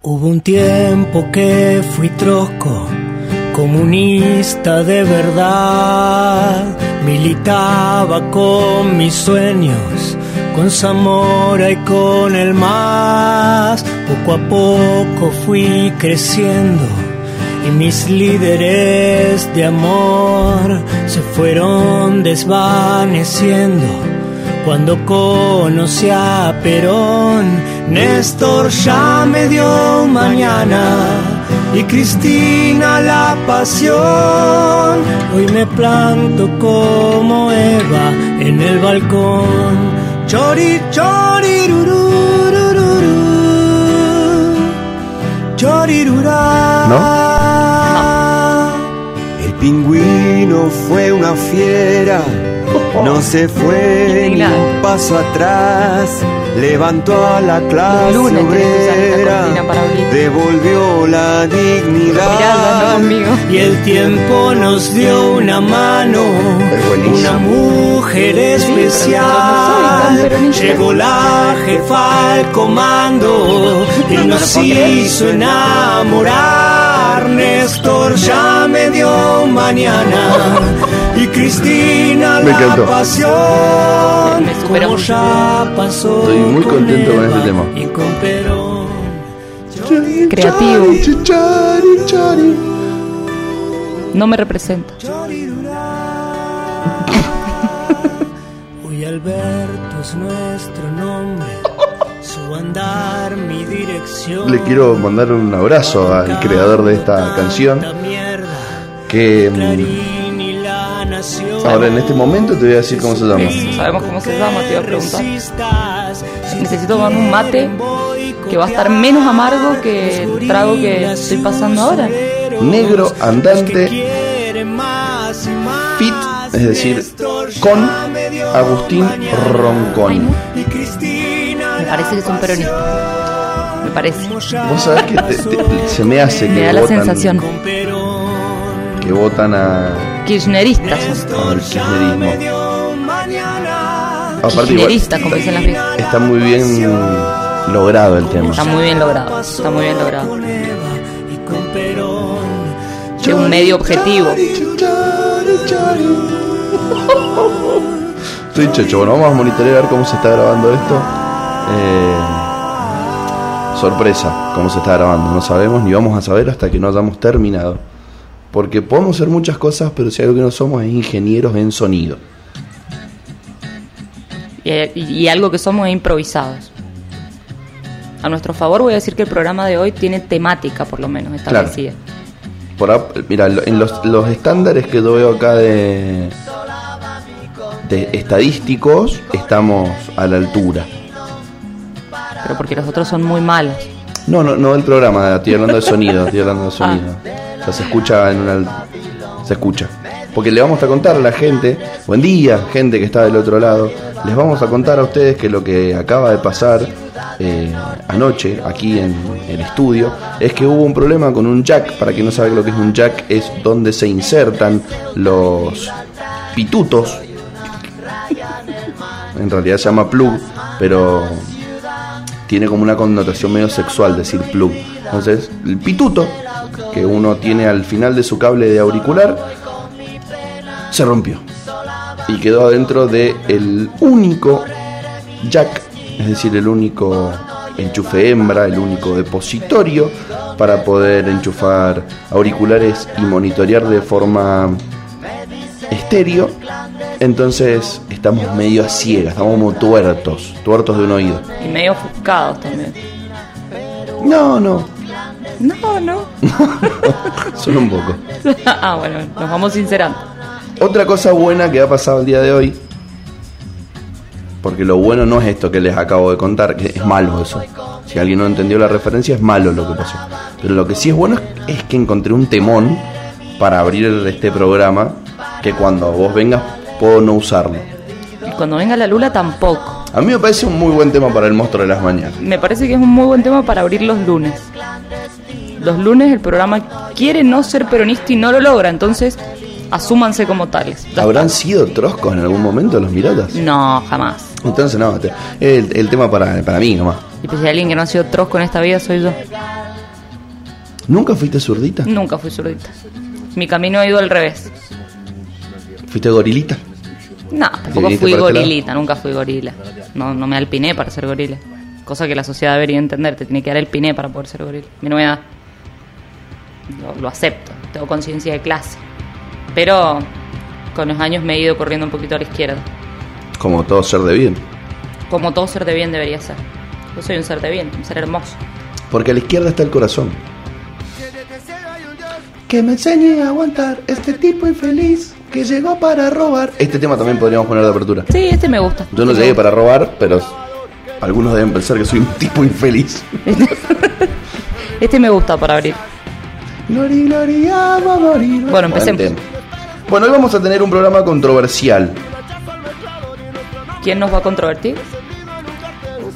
Hubo un tiempo que fui trosco, comunista de verdad, militaba con mis sueños, con Zamora y con el más. Poco a poco fui creciendo y mis líderes de amor se fueron desvaneciendo. Cuando conocí a Perón, Néstor ya me dio mañana y Cristina la pasión. Hoy me planto como Eva en el balcón. Chori, chori, Chorirurá. El pingüino fue una fiera, no se fue ni un paso atrás. Levantó a la clase Lunes obrera, abrir. devolvió la Mirando dignidad. Y el tiempo nos dio una mano, una mujer no especial. Llegó la jefa al comando y nos hizo enamorar. Néstor ya me dio mañana y Cristina Me la encantó. pasión. Me Como ya pasó Estoy muy con contento con este tema. Y con Perón. Creativo. Chichari, chari. No me representa. Hoy Alberto es nuestro nombre, Le quiero mandar un abrazo al creador de esta canción. Que mm, ahora en este momento te voy a decir cómo se llama. Sabemos cómo se llama, te iba a preguntar. Necesito tomar un mate que va a estar menos amargo que el trago que estoy pasando ahora. Negro andante fit, es decir, con Agustín Ay, parece que son peronistas. Me parece. Vos sabés que te- te- se me hace Me que da la votan, sensación. Con Perón. que votan a, Kirchneristas al kirchnerismo. Aparte igual, como dicen las viejas. está muy bien logrado el tema. Está muy bien logrado. Está muy bien logrado. De un medio objetivo. Estoy chocho. Bueno, vamos a monitorear a ver cómo se está grabando esto. Eh, sorpresa, cómo se está grabando. No sabemos ni vamos a saber hasta que no hayamos terminado. Porque podemos hacer muchas cosas, pero si algo que no somos es ingenieros en sonido. Y, y algo que somos es improvisados. A nuestro favor voy a decir que el programa de hoy tiene temática, por lo menos, establecida. Por, ap- mira, en los, los estándares que yo veo acá de, de estadísticos, estamos a la altura. Pero porque los otros son muy malos. No, no, no del programa, estoy hablando de sonido, estoy hablando de sonido. O sea, se escucha en una... Se escucha. Porque le vamos a contar a la gente, buen día, gente que está del otro lado, les vamos a contar a ustedes que lo que acaba de pasar eh, anoche aquí en el estudio es que hubo un problema con un jack. Para quien no sabe lo que es un jack, es donde se insertan los pitutos. En realidad se llama plug, pero tiene como una connotación medio sexual decir plug. Entonces, el pituto que uno tiene al final de su cable de auricular se rompió y quedó adentro de el único jack, es decir, el único enchufe hembra, el único depositorio para poder enchufar auriculares y monitorear de forma estéreo. Entonces estamos medio a ciegas, estamos como tuertos, tuertos de un oído. Y medio ofuscados también. No, no, No, no. solo un poco. ah, bueno, nos vamos sincerando. Otra cosa buena que ha pasado el día de hoy, porque lo bueno no es esto que les acabo de contar, que es malo eso. Si alguien no entendió la referencia, es malo lo que pasó. Pero lo que sí es bueno es, es que encontré un temón para abrir este programa, que cuando vos vengas puedo no usarlo. Y cuando venga la Lula tampoco. A mí me parece un muy buen tema para el monstruo de las mañanas. Me parece que es un muy buen tema para abrir los lunes. Los lunes el programa quiere no ser peronista y no lo logra, entonces asúmanse como tales. Ya ¿Habrán sido troscos en algún momento los miratas? No, jamás. Entonces no, el, el tema para, para mí nomás. Y pues si hay alguien que no ha sido trosco en esta vida soy yo. ¿Nunca fuiste zurdita? Nunca fui zurdita. Mi camino ha ido al revés. ¿Fuiste gorilita? No, tampoco fui este gorilita, nunca fui gorila. No, no me alpiné para ser gorila. Cosa que la sociedad debería entender, te tiene que dar el piné para poder ser gorila. Mi novedad. Lo, lo acepto, tengo conciencia de clase. Pero con los años me he ido corriendo un poquito a la izquierda. Como todo ser de bien. Como todo ser de bien debería ser. Yo soy un ser de bien, un ser hermoso. Porque a la izquierda está el corazón. Que me enseñe a aguantar este tipo infeliz que llegó para robar. Este tema también podríamos poner de apertura. Sí, este me gusta. Yo no Este llegué para robar, pero algunos deben pensar que soy un tipo infeliz. Este me gusta para abrir. Bueno, empecemos. Buen. Bueno, hoy vamos a tener un programa controversial. ¿Quién nos va a controvertir?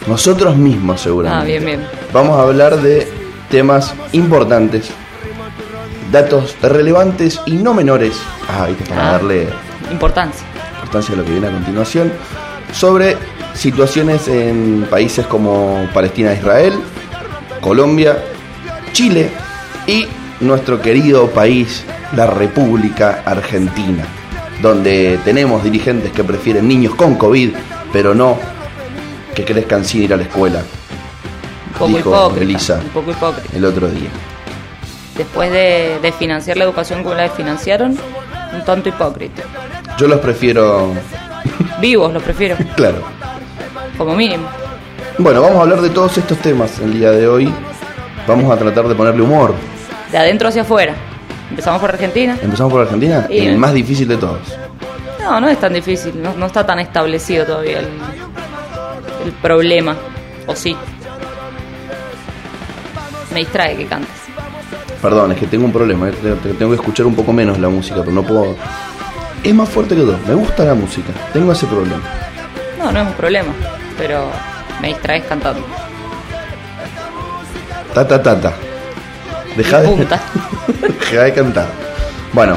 Nosotros mismos, seguramente. Ah, bien, bien. Vamos a hablar de temas importantes, datos relevantes y no menores. Ah, para Ah. darle Importancia. importancia a lo que viene a continuación. Sobre situaciones en países como Palestina, Israel, Colombia, Chile y nuestro querido país, la República Argentina, donde tenemos dirigentes que prefieren niños con COVID, pero no que crezcan sin ir a la escuela. Un poco Dijo hipócrita. Elisa. Un poco hipócrita. El otro día. Después de, de financiar la educación como la financiaron, un tanto hipócrita. Yo los prefiero, Vivos, los prefiero, claro. como mínimo. Bueno, vamos a hablar de todos estos temas el día de hoy. Vamos a tratar de ponerle humor. De adentro hacia afuera. Empezamos por Argentina. Empezamos por Argentina, Y- el más difícil de todos. No, no es tan difícil, no, no está tan establecido todavía el, el problema. ¿O sí? Me distrae que cantes. Perdón, es que tengo un problema. eh, te- te- Tengo que escuchar un poco menos la música, pero no puedo. Es más fuerte que todo. Me gusta la música. Tengo ese problema. No, no es un problema, pero me distraes cantando. Ta ta ta ta. Deja de, deja de cantar. Bueno,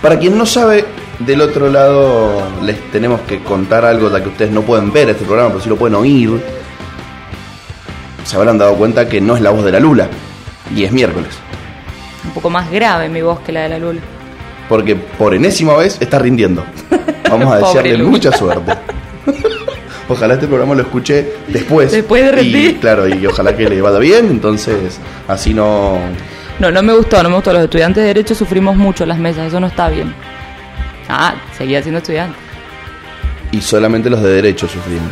para quien no sabe, del otro lado les tenemos que contar algo ya que ustedes no pueden ver este programa, pero sí lo pueden oír. Se habrán dado cuenta que no es la voz de la Lula. Y es miércoles. Un poco más grave mi voz que la de la Lula. Porque por enésima vez está rindiendo. Vamos a desearle Lula. mucha suerte. Ojalá este programa lo escuche después. Después de Y rendir. claro, y ojalá que le vaya bien, entonces así no. No, no me gustó, no me gustó. Los estudiantes de Derecho sufrimos mucho en las mesas, eso no está bien. Ah, seguía siendo estudiante. Y solamente los de derecho sufrimos.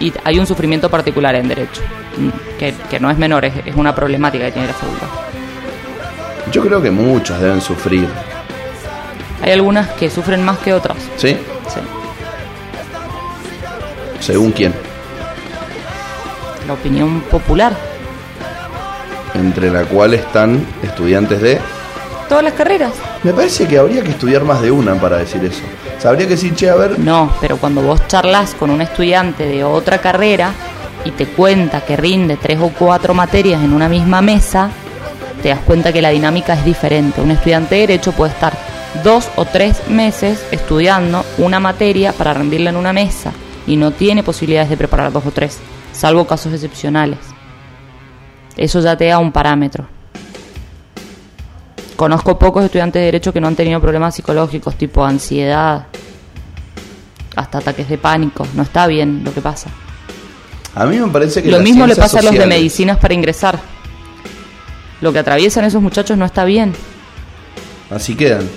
Y hay un sufrimiento particular en Derecho, mm, que, que no es menor, es, es una problemática que tiene la facultad. Yo creo que muchos deben sufrir. Hay algunas que sufren más que otras. ¿Sí? Sí. Según quién. La opinión popular. Entre la cual están estudiantes de. Todas las carreras. Me parece que habría que estudiar más de una para decir eso. O sea, habría que decir, che, a ver. No, pero cuando vos charlas con un estudiante de otra carrera y te cuenta que rinde tres o cuatro materias en una misma mesa, te das cuenta que la dinámica es diferente. Un estudiante de derecho puede estar dos o tres meses estudiando una materia para rendirla en una mesa y no tiene posibilidades de preparar dos o tres, salvo casos excepcionales. Eso ya te da un parámetro. Conozco pocos estudiantes de derecho que no han tenido problemas psicológicos tipo ansiedad, hasta ataques de pánico. No está bien lo que pasa. A mí me parece que Lo mismo le pasa a los de medicinas para ingresar. Lo que atraviesan esos muchachos no está bien. Así quedan.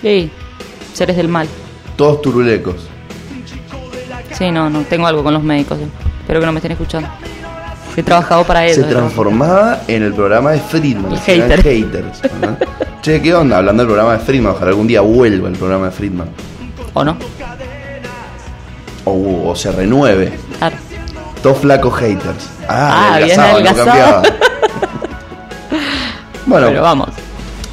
Sí, seres del mal. Todos turulecos. Sí, no, no, tengo algo con los médicos. eh. Espero que no me estén escuchando. He trabajado para ellos. se transformaba en el programa de Friedman. El hater. haters. ¿no? che, ¿qué onda? Hablando del programa de Friedman, ojalá algún día vuelva el programa de Friedman. ¿O no? O, o se renueve. Claro. Dos flacos haters. Ah, Ah, bien adelgazaba, no bueno, Pero vamos.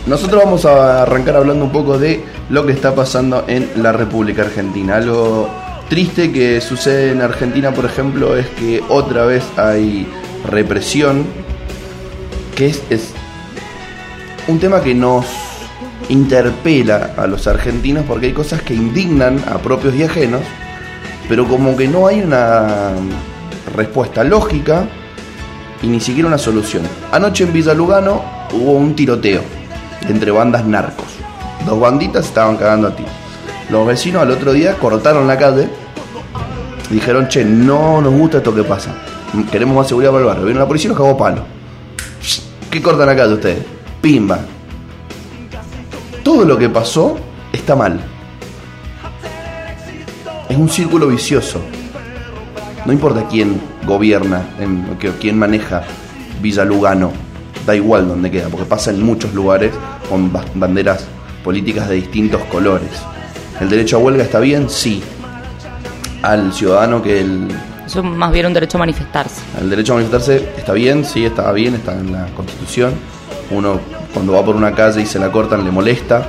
nosotros vamos a arrancar hablando un poco de lo que está pasando en la República Argentina. Algo triste que sucede en Argentina, por ejemplo, es que otra vez hay represión, que es, es un tema que nos interpela a los argentinos porque hay cosas que indignan a propios y ajenos, pero como que no hay una respuesta lógica y ni siquiera una solución. Anoche en Villa Lugano hubo un tiroteo entre bandas narcos. Dos banditas estaban cagando a ti. Los vecinos al otro día cortaron la calle dijeron, che, no nos gusta esto que pasa. Queremos más seguridad para el barrio. Vino la policía y nos cagó palo. ¿Qué cortan la calle ustedes? Pimba. Todo lo que pasó está mal. Es un círculo vicioso. No importa quién gobierna, en, quién maneja Villa Lugano, da igual donde queda, porque pasa en muchos lugares con ba- banderas políticas de distintos colores. ¿El derecho a huelga está bien? Sí. Al ciudadano que el, Eso es más bien un derecho a manifestarse. el derecho a manifestarse está bien, sí, está bien, está en la Constitución. Uno cuando va por una calle y se la cortan le molesta.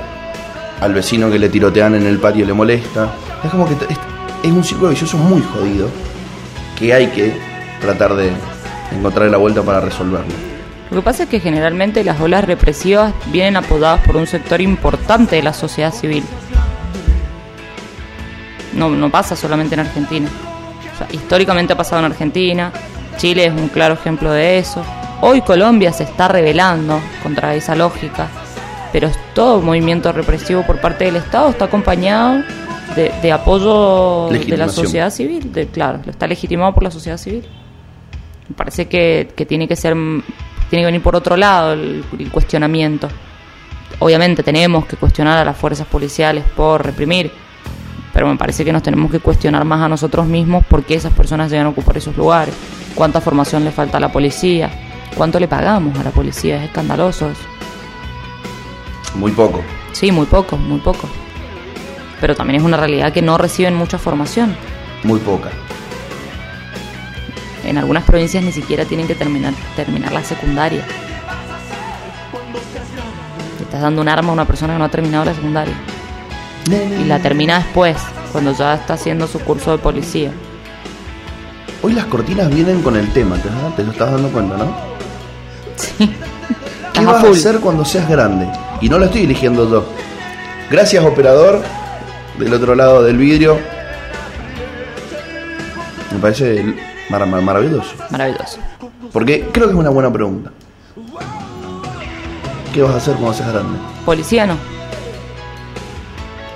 Al vecino que le tirotean en el patio le molesta. Es como que es, es un círculo vicioso muy jodido que hay que tratar de encontrar la vuelta para resolverlo. Lo que pasa es que generalmente las olas represivas vienen apodadas por un sector importante de la sociedad civil. No, no pasa solamente en Argentina. O sea, históricamente ha pasado en Argentina, Chile es un claro ejemplo de eso. Hoy Colombia se está rebelando contra esa lógica, pero todo movimiento represivo por parte del Estado está acompañado de, de apoyo de la sociedad civil, de, claro, está legitimado por la sociedad civil. Me parece que, que tiene que ser tiene que venir por otro lado el, el cuestionamiento. Obviamente tenemos que cuestionar a las fuerzas policiales por reprimir, pero me parece que nos tenemos que cuestionar más a nosotros mismos por qué esas personas llegan a ocupar esos lugares, cuánta formación le falta a la policía, cuánto le pagamos a la policía, es escandaloso. eso. Muy poco. Sí, muy poco, muy poco. Pero también es una realidad que no reciben mucha formación. Muy poca. En algunas provincias ni siquiera tienen que terminar, terminar la secundaria. Le estás dando un arma a una persona que no ha terminado la secundaria. Y la termina después, cuando ya está haciendo su curso de policía. Hoy las cortinas vienen con el tema, ¿te, te lo estás dando cuenta, no? Sí. ¿Qué a vas a hacer cuando seas grande? Y no lo estoy eligiendo yo. Gracias, operador, del otro lado del vidrio. Me parece mar- mar- maravilloso. Maravilloso. Porque creo que es una buena pregunta. ¿Qué vas a hacer cuando seas grande? Policía no.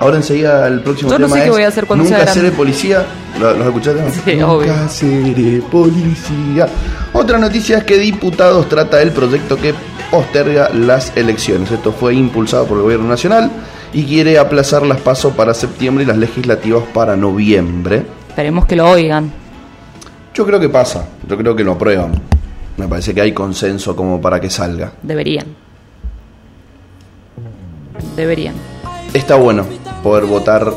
Ahora enseguida el próximo Yo no tema sé qué es voy a hacer cuando Nunca sea grande". seré policía. ¿Lo- ¿Los escuchaste? Sí, Nunca obvio. seré policía. Otra noticia es que Diputados trata el proyecto que posterga las elecciones. Esto fue impulsado por el gobierno nacional y quiere aplazar las pasos para septiembre y las legislativas para noviembre. Esperemos que lo oigan. Yo creo que pasa, yo creo que lo aprueban. Me parece que hay consenso como para que salga. Deberían. Deberían. Está bueno poder votar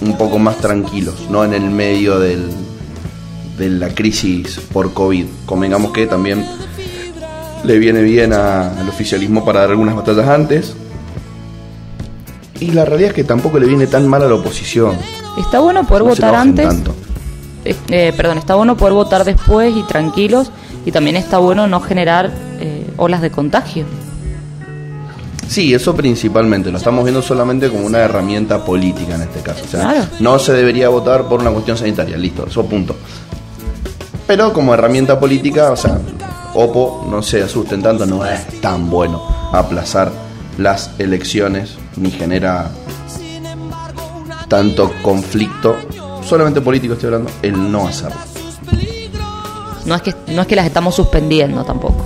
un poco más tranquilos, no en el medio del, de la crisis por COVID. Convengamos que también le viene bien a- al oficialismo para dar algunas batallas antes. Y la realidad es que tampoco le viene tan mal a la oposición. Está bueno poder No votar antes. Eh, eh, perdón, está bueno poder votar después y tranquilos. Y también está bueno no generar eh, olas de contagio. Sí, eso principalmente. Lo estamos viendo solamente como una herramienta política en este caso. O sea, Claro. no se debería votar por una cuestión sanitaria. Listo, eso punto. Pero como herramienta política, o sea, Opo, no se asusten tanto, no es tan bueno aplazar las elecciones ni genera tanto conflicto, solamente político estoy hablando, el no hacerlo. No es que, no es que las estamos suspendiendo tampoco.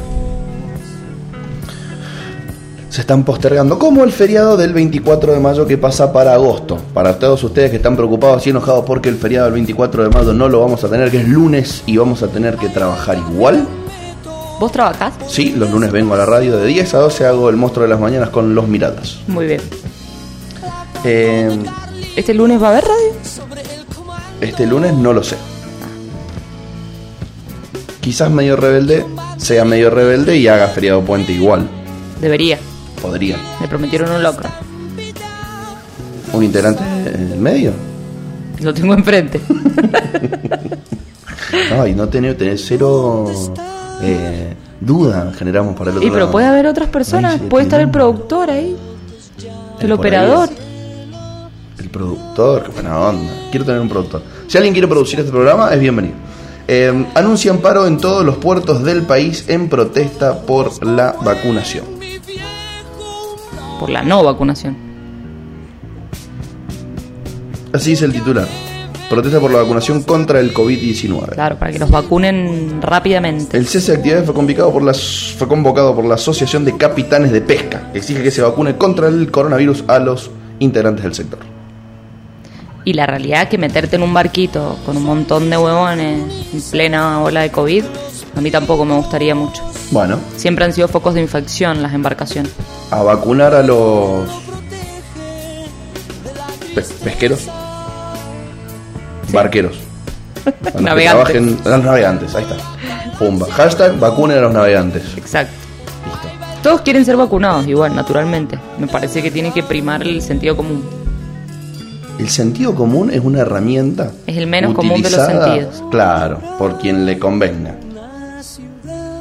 Se están postergando, como el feriado del 24 de mayo que pasa para agosto. Para todos ustedes que están preocupados y enojados porque el feriado del 24 de mayo no lo vamos a tener, que es lunes y vamos a tener que trabajar igual. ¿Vos trabajás? Sí, los lunes vengo a la radio de 10 a 12, hago el monstruo de las mañanas con los miradas. Muy bien. Eh, ¿Este lunes va a haber radio? este lunes no lo sé. Quizás medio rebelde, sea medio rebelde y haga feriado puente igual. Debería. Podría. Me prometieron un locro. ¿Un integrante en el medio? Lo tengo enfrente. Ay, no tener, tener cero eh, duda generamos para el otro Y pero lado. puede haber otras personas. Ay, sí, puede estar el productor ahí. El operador. El productor, qué buena onda. Quiero tener un productor. Si alguien quiere producir este programa, es bienvenido. Eh, anuncian paro en todos los puertos del país en protesta por la vacunación. Por la no vacunación. Así es el titular. Protesta por la vacunación contra el COVID-19. Claro, para que los vacunen rápidamente. El cese de actividades fue convocado, por la, fue convocado por la Asociación de Capitanes de Pesca, que exige que se vacune contra el coronavirus a los integrantes del sector. Y la realidad es que meterte en un barquito con un montón de huevones en plena ola de COVID, a mí tampoco me gustaría mucho. Bueno, Siempre han sido focos de infección las embarcaciones. A vacunar a los pe- pesqueros, barqueros, a los que Navegantes. trabajen- a los navegantes, ahí está. Pumba. Hashtag vacunen a los navegantes. Exacto. Listo. Todos quieren ser vacunados, igual, naturalmente. Me parece que tiene que primar el sentido común. El sentido común es una herramienta. Es el menos común de los sentidos. Claro, por quien le convenga.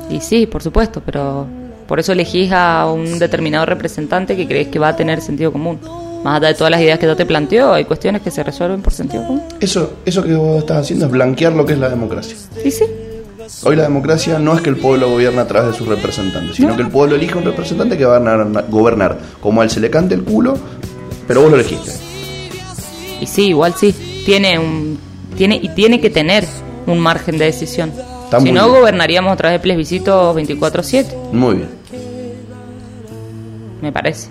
Y sí, por supuesto, pero por eso elegís a un determinado representante que crees que va a tener sentido común. Más allá de todas las ideas que yo te planteo, hay cuestiones que se resuelven por sentido común. Eso, eso que vos estás haciendo es blanquear lo que es la democracia. Sí, sí. Hoy la democracia no es que el pueblo gobierna a través de sus representantes, sino No. que el pueblo elige un representante que va a gobernar, gobernar como a él se le cante el culo, pero vos lo elegiste. Y sí, igual sí. Tiene un tiene y tiene que tener un margen de decisión. Está si no, bien. gobernaríamos a través de plebiscitos 24-7, Muy bien. Me parece.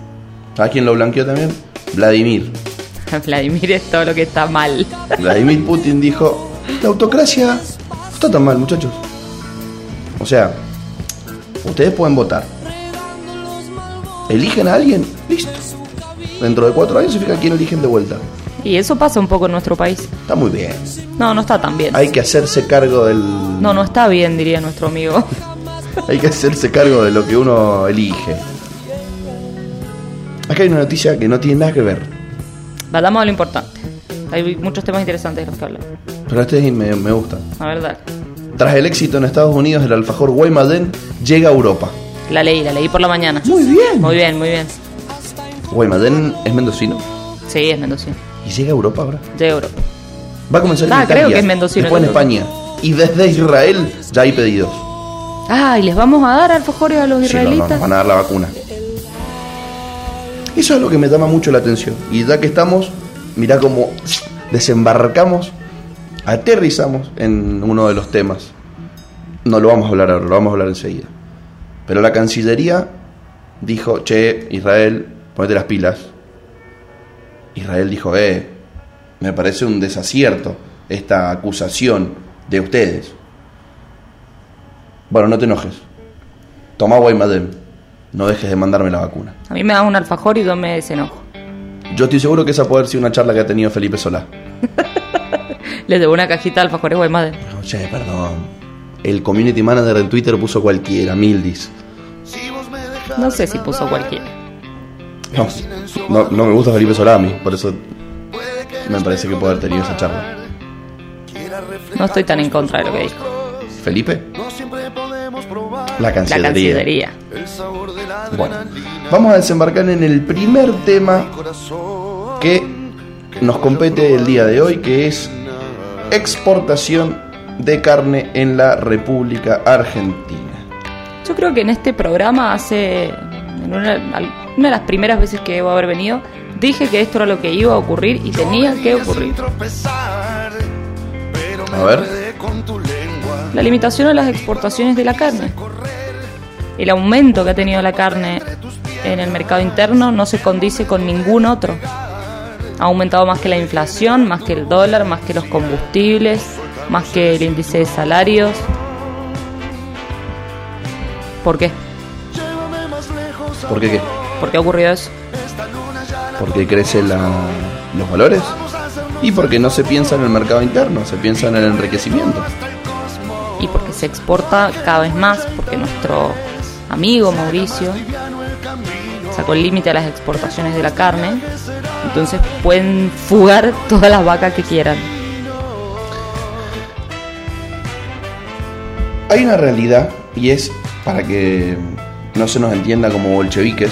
¿Sabes quién lo blanqueó también? Vladimir. Vladimir es todo lo que está mal. Vladimir Putin dijo, la autocracia no está tan mal, muchachos. O sea, ustedes pueden votar. Eligen a alguien, listo. Dentro de cuatro años se fija quién eligen de vuelta. Y eso pasa un poco en nuestro país. Está muy bien. No, no está tan bien. Hay que hacerse cargo del... No, no está bien, diría nuestro amigo. Hay que hacerse cargo de lo que uno elige. Acá hay una noticia que no tiene nada que ver. Vayamos a lo importante. Hay muchos temas interesantes de los que hablar. Pero este me, me gusta. La verdad. Tras el éxito en Estados Unidos, el alfajor Guaymallén llega a Europa. La leí, la leí por la mañana. Muy bien. Muy bien, muy bien. Guaymallén es mendocino Sí, es mendocino. y llega a Europa ahora. De Europa. Va a comenzar en Ah, Italia, creo que es mendocino, después en. España. Y desde Israel ya hay pedidos. Ah, ¿y les vamos a dar alfajores a los Sí, no, no, israelitas? nos van a dar la vacuna. Eso es lo que me llama mucho la atención. Y ya que estamos, mirá cómo desembarcamos, aterrizamos en uno de los temas. No lo vamos a hablar ahora, lo vamos a hablar enseguida. Pero la Cancillería dijo, che, Israel, ponete las pilas. Israel dijo, eh, me parece un desacierto esta acusación de ustedes. Bueno, no te enojes. Toma Guaymallén. No dejes de mandarme la vacuna. A mí me dan un alfajor y yo me desenojo. Yo estoy seguro que esa puede haber sido una charla que ha tenido Felipe Solá. Les debo una cajita de alfajores Guaymallén. Pero, che, perdón. El community manager en Twitter puso cualquiera, Mildis. No sé si puso cualquiera. No, no, no me gusta Felipe Solá a mí, por eso me parece que puede haber tenido esa charla. No estoy tan en contra de lo que dijo. ¿Felipe? La La Cancillería. Cancillería. Bueno, vamos a desembarcar en el primer tema que nos compete el día de hoy, que es exportación de carne en la República Argentina. Yo creo que en este programa hace en una, una de las primeras veces que debo haber venido dije que esto era lo que iba a ocurrir y tenía que ocurrir. A ver, La limitación a las exportaciones de la carne. El aumento que ha tenido la carne en el mercado interno no se condice con ningún otro. Ha aumentado más que la inflación, más que el dólar, más que los combustibles, más que el índice de salarios. ¿Por qué? ¿por qué qué? ¿Por qué ha ocurrido eso? Porque crecen los valores y porque no se piensa en el mercado interno, se piensa en el enriquecimiento. y porque se exporta cada vez más, porque nuestro amigo Mauricio sacó el límite a las exportaciones de la carne, entonces pueden fugar todas las vacas que quieran. Hay una realidad y es para que no se nos entienda como bolcheviques.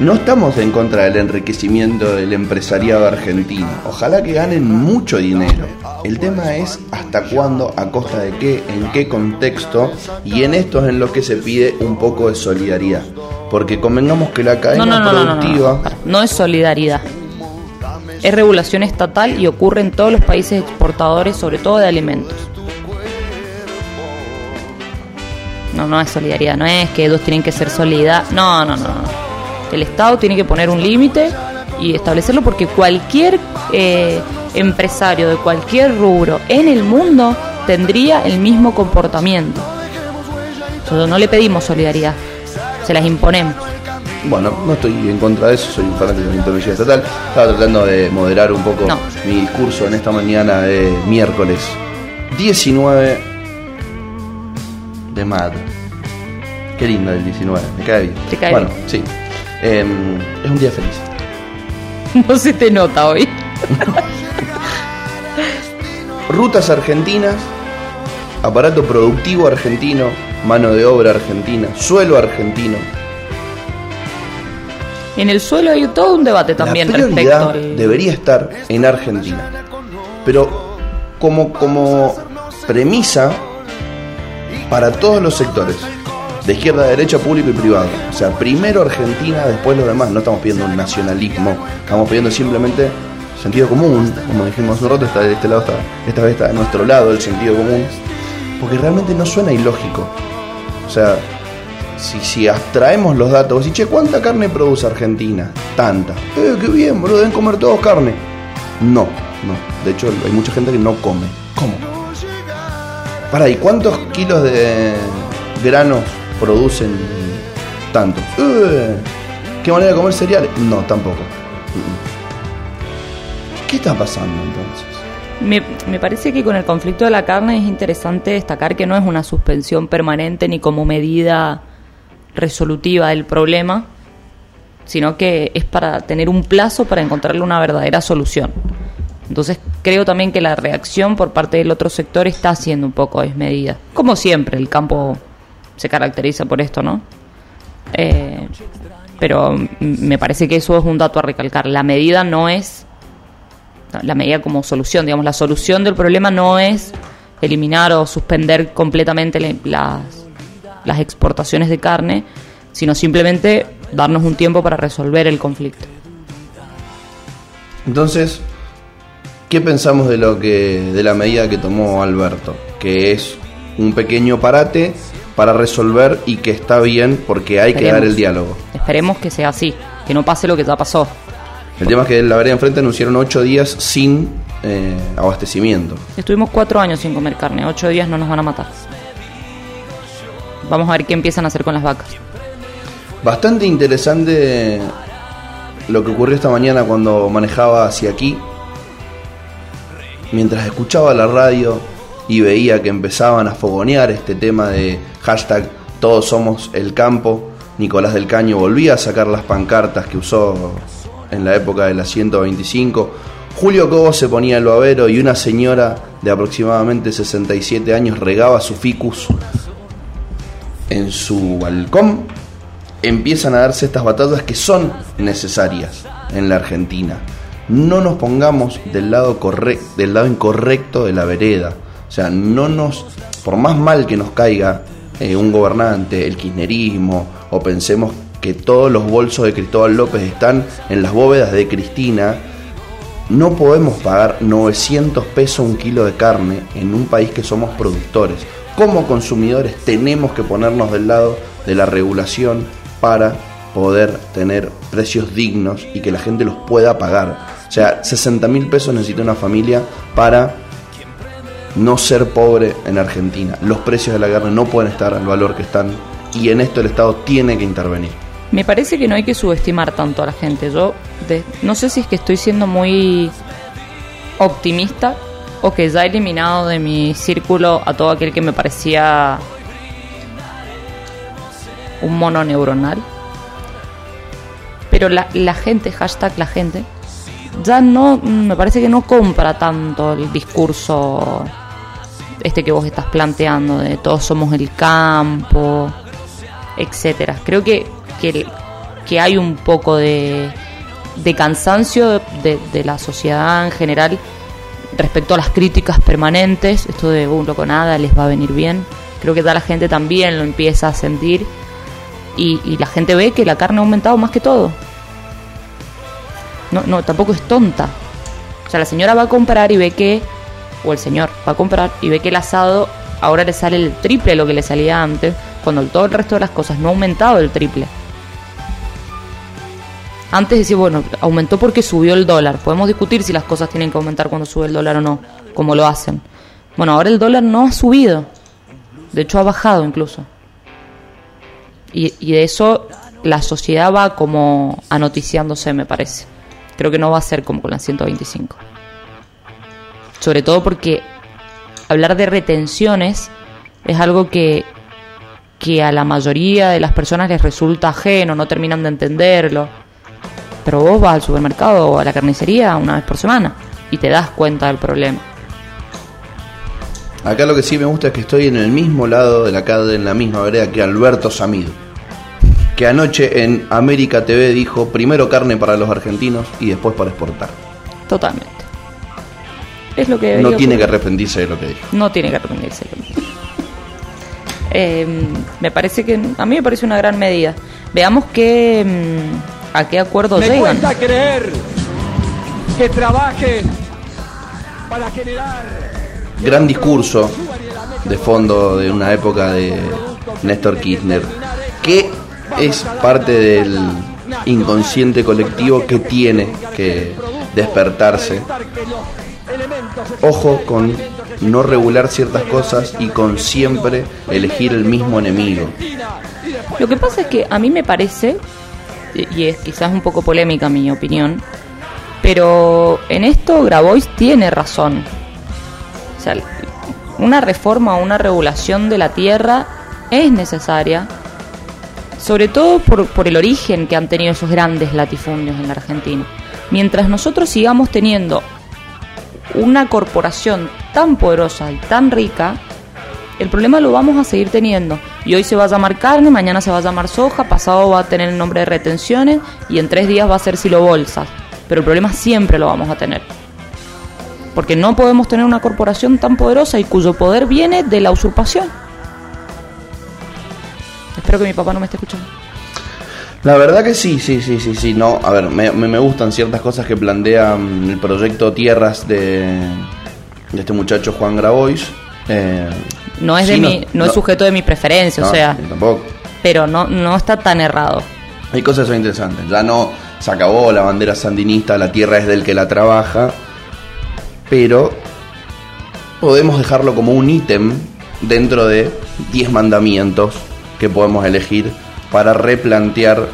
No estamos en contra del enriquecimiento del empresariado argentino. Ojalá que ganen mucho dinero. El tema es hasta cuándo, a costa de qué, en qué contexto, y en esto es en lo que se pide un poco de solidaridad. Porque convengamos que la cadena No, no, no, productiva. no. No es solidaridad. Es regulación estatal y ocurre en todos los países exportadores, sobre todo de alimentos. No, no es solidaridad, no es que dos tienen que ser solidaridad. No, no, no, no. El Estado tiene que poner un límite y establecerlo porque cualquier eh, empresario de cualquier rubro en el mundo tendría el mismo comportamiento. Nosotros no le pedimos solidaridad, se las imponemos. Bueno, no estoy en contra de eso, soy un fanático de la intervención estatal. Estaba tratando de moderar un poco No. mi discurso en esta mañana de miércoles 19 de mayo. Qué lindo el 19, me cae bien. Te cae bueno, bien. sí. Em, es un día feliz. No se te nota hoy. Rutas argentinas, aparato productivo argentino, mano de obra argentina, suelo argentino. En el suelo hay todo un debate también la respecto prioridad al... debería estar en Argentina. Pero como, como premisa para todos los sectores, de izquierda a derecha, público y privado. O sea, primero Argentina, después los demás. No estamos pidiendo un nacionalismo, estamos pidiendo simplemente sentido común. Como dijimos un rato, está de este lado, está, esta vez está de nuestro lado el sentido común. Porque realmente no suena ilógico. O sea, si, si abstraemos los datos, vos decís, che, ¿cuánta carne produce Argentina? Tanta. Eh, qué bien, boludo, deben comer todos carne. No, no. De hecho, hay mucha gente que no come. ¿Cómo? Para, ¿y cuántos kilos de granos producen tantos? Eh, ¿Qué manera de comer cereales? No, tampoco. ¿Qué está pasando entonces? Me, me parece que con el conflicto de la carne es interesante destacar que no es una suspensión permanente ni como medida resolutiva del problema, sino que es para tener un plazo para encontrarle una verdadera solución. Entonces creo también que la reacción por parte del otro sector está siendo un poco desmedida. Como siempre, el campo se caracteriza por esto, ¿no? Eh, pero me parece que eso es un dato a recalcar. La medida no es la medida como solución, digamos, la solución del problema no es eliminar o suspender completamente le- las, las exportaciones de carne, sino simplemente darnos un tiempo para resolver el conflicto. Entonces, ¿qué pensamos de lo que de la medida que tomó Alberto? Que es un pequeño parate para resolver y que está bien porque hay que dar el diálogo. Esperemos que sea así, que no pase lo que ya pasó. El tema es que en la vereda enfrente anunciaron ocho días sin eh, abastecimiento. Estuvimos cuatro años sin comer carne, ocho días no nos van a matar. Vamos a ver qué empiezan a hacer con las vacas. Bastante interesante lo que ocurrió esta mañana cuando manejaba hacia aquí. Mientras escuchaba la radio y veía que empezaban a fogonear este tema de hashtag todos somos el campo, Nicolás del Caño volvía a sacar las pancartas que usó en la época de la 125. Julio Cobo se ponía el babero y una señora de aproximadamente 67 años regaba su ficus en su balcón empiezan a darse estas batallas que son necesarias en la Argentina. No nos pongamos del lado, corre- del lado incorrecto de la vereda. O sea, no nos, por más mal que nos caiga eh, un gobernante, el kirchnerismo, o pensemos que todos los bolsos de Cristóbal López están en las bóvedas de Cristina, no podemos pagar 900 pesos un kilo de carne en un país que somos productores. Como consumidores tenemos que ponernos del lado de la regulación para poder tener precios dignos y que la gente los pueda pagar. O sea, 60 mil pesos necesita una familia para no ser pobre en Argentina. Los precios de la carne no pueden estar al valor que están y en esto el Estado tiene que intervenir. Me parece que no hay que subestimar tanto a la gente. Yo de- no sé si es que estoy siendo muy optimista o que ya he eliminado de mi círculo a todo aquel que me parecía un mono neuronal. Pero la, la gente, hashtag la gente, ya no, me parece que no compra tanto el discurso este que vos estás planteando de todos somos el campo, etcétera. Creo que, que, hay un poco de, de cansancio de, la sociedad en general respecto a las críticas permanentes, esto de un uh, loco nada les va a venir bien, creo que toda la gente también lo empieza a sentir y la gente ve que la carne ha aumentado más que todo. No, no, tampoco es tonta. O sea, la señora va a comprar y ve que, o el señor va a comprar y ve que el asado ahora le sale el triple de lo que le salía antes, cuando todo el resto de las cosas no ha aumentado el triple. Antes decía, bueno, aumentó porque subió el dólar. Podemos discutir si las cosas tienen que aumentar cuando sube el dólar o no, como lo hacen. Bueno, ahora el dólar no ha subido. De hecho, ha bajado incluso. Y, y de eso la sociedad va como anoticiándose, me parece. Creo que no va a ser como con la 125. Sobre todo porque hablar de retenciones es algo que, que a la mayoría de las personas les resulta ajeno, no terminan de entenderlo. Pero vos vas al supermercado o a la carnicería una vez por semana y te das cuenta del problema. Acá lo que sí me gusta es que estoy en el mismo lado de la en la misma vereda que Alberto Samido. Que anoche en América TV dijo primero carne para los argentinos y después para exportar. Totalmente. Es lo que No tiene que arrepentirse de lo que dijo. No tiene que arrepentirse. Eh, me parece que a mí me parece una gran medida. Veamos qué mm, a qué acuerdo Me llegan. cuesta creer que trabajen para generar Gran discurso de fondo de una época de Néstor Kirchner, que es parte del inconsciente colectivo que tiene que despertarse. Ojo con no regular ciertas cosas y con siempre elegir el mismo enemigo. Lo que pasa es que a mí me parece, y es quizás un poco polémica mi opinión, pero en esto Grabois tiene razón. O sea, una reforma o una regulación de la tierra es necesaria, sobre todo por, por el origen que han tenido esos grandes latifundios en la Argentina. Mientras nosotros sigamos teniendo una corporación tan poderosa y tan rica, el problema lo vamos a seguir teniendo. Y hoy se va a llamar carne, mañana se va a llamar soja, pasado va a tener el nombre de retenciones y en tres días va a ser silo bolsas. Pero el problema siempre lo vamos a tener. Porque no podemos tener una corporación tan poderosa y cuyo poder viene de la usurpación. Espero que mi papá no me esté escuchando. La verdad que sí, sí, sí, sí, sí. No, a ver, me, gustan ciertas cosas que plantea mm, el proyecto Tierras de, de este muchacho Juan Grabois. Eh, No es, sí, de mi, no, es sujeto de mi preferencia, o no, sea, tampoco. pero no, no está tan errado. Hay cosas que son interesantes. Ya no se acabó la bandera sandinista, la tierra es del que la trabaja, pero podemos dejarlo como un ítem dentro de 10 mandamientos que podemos elegir para replantear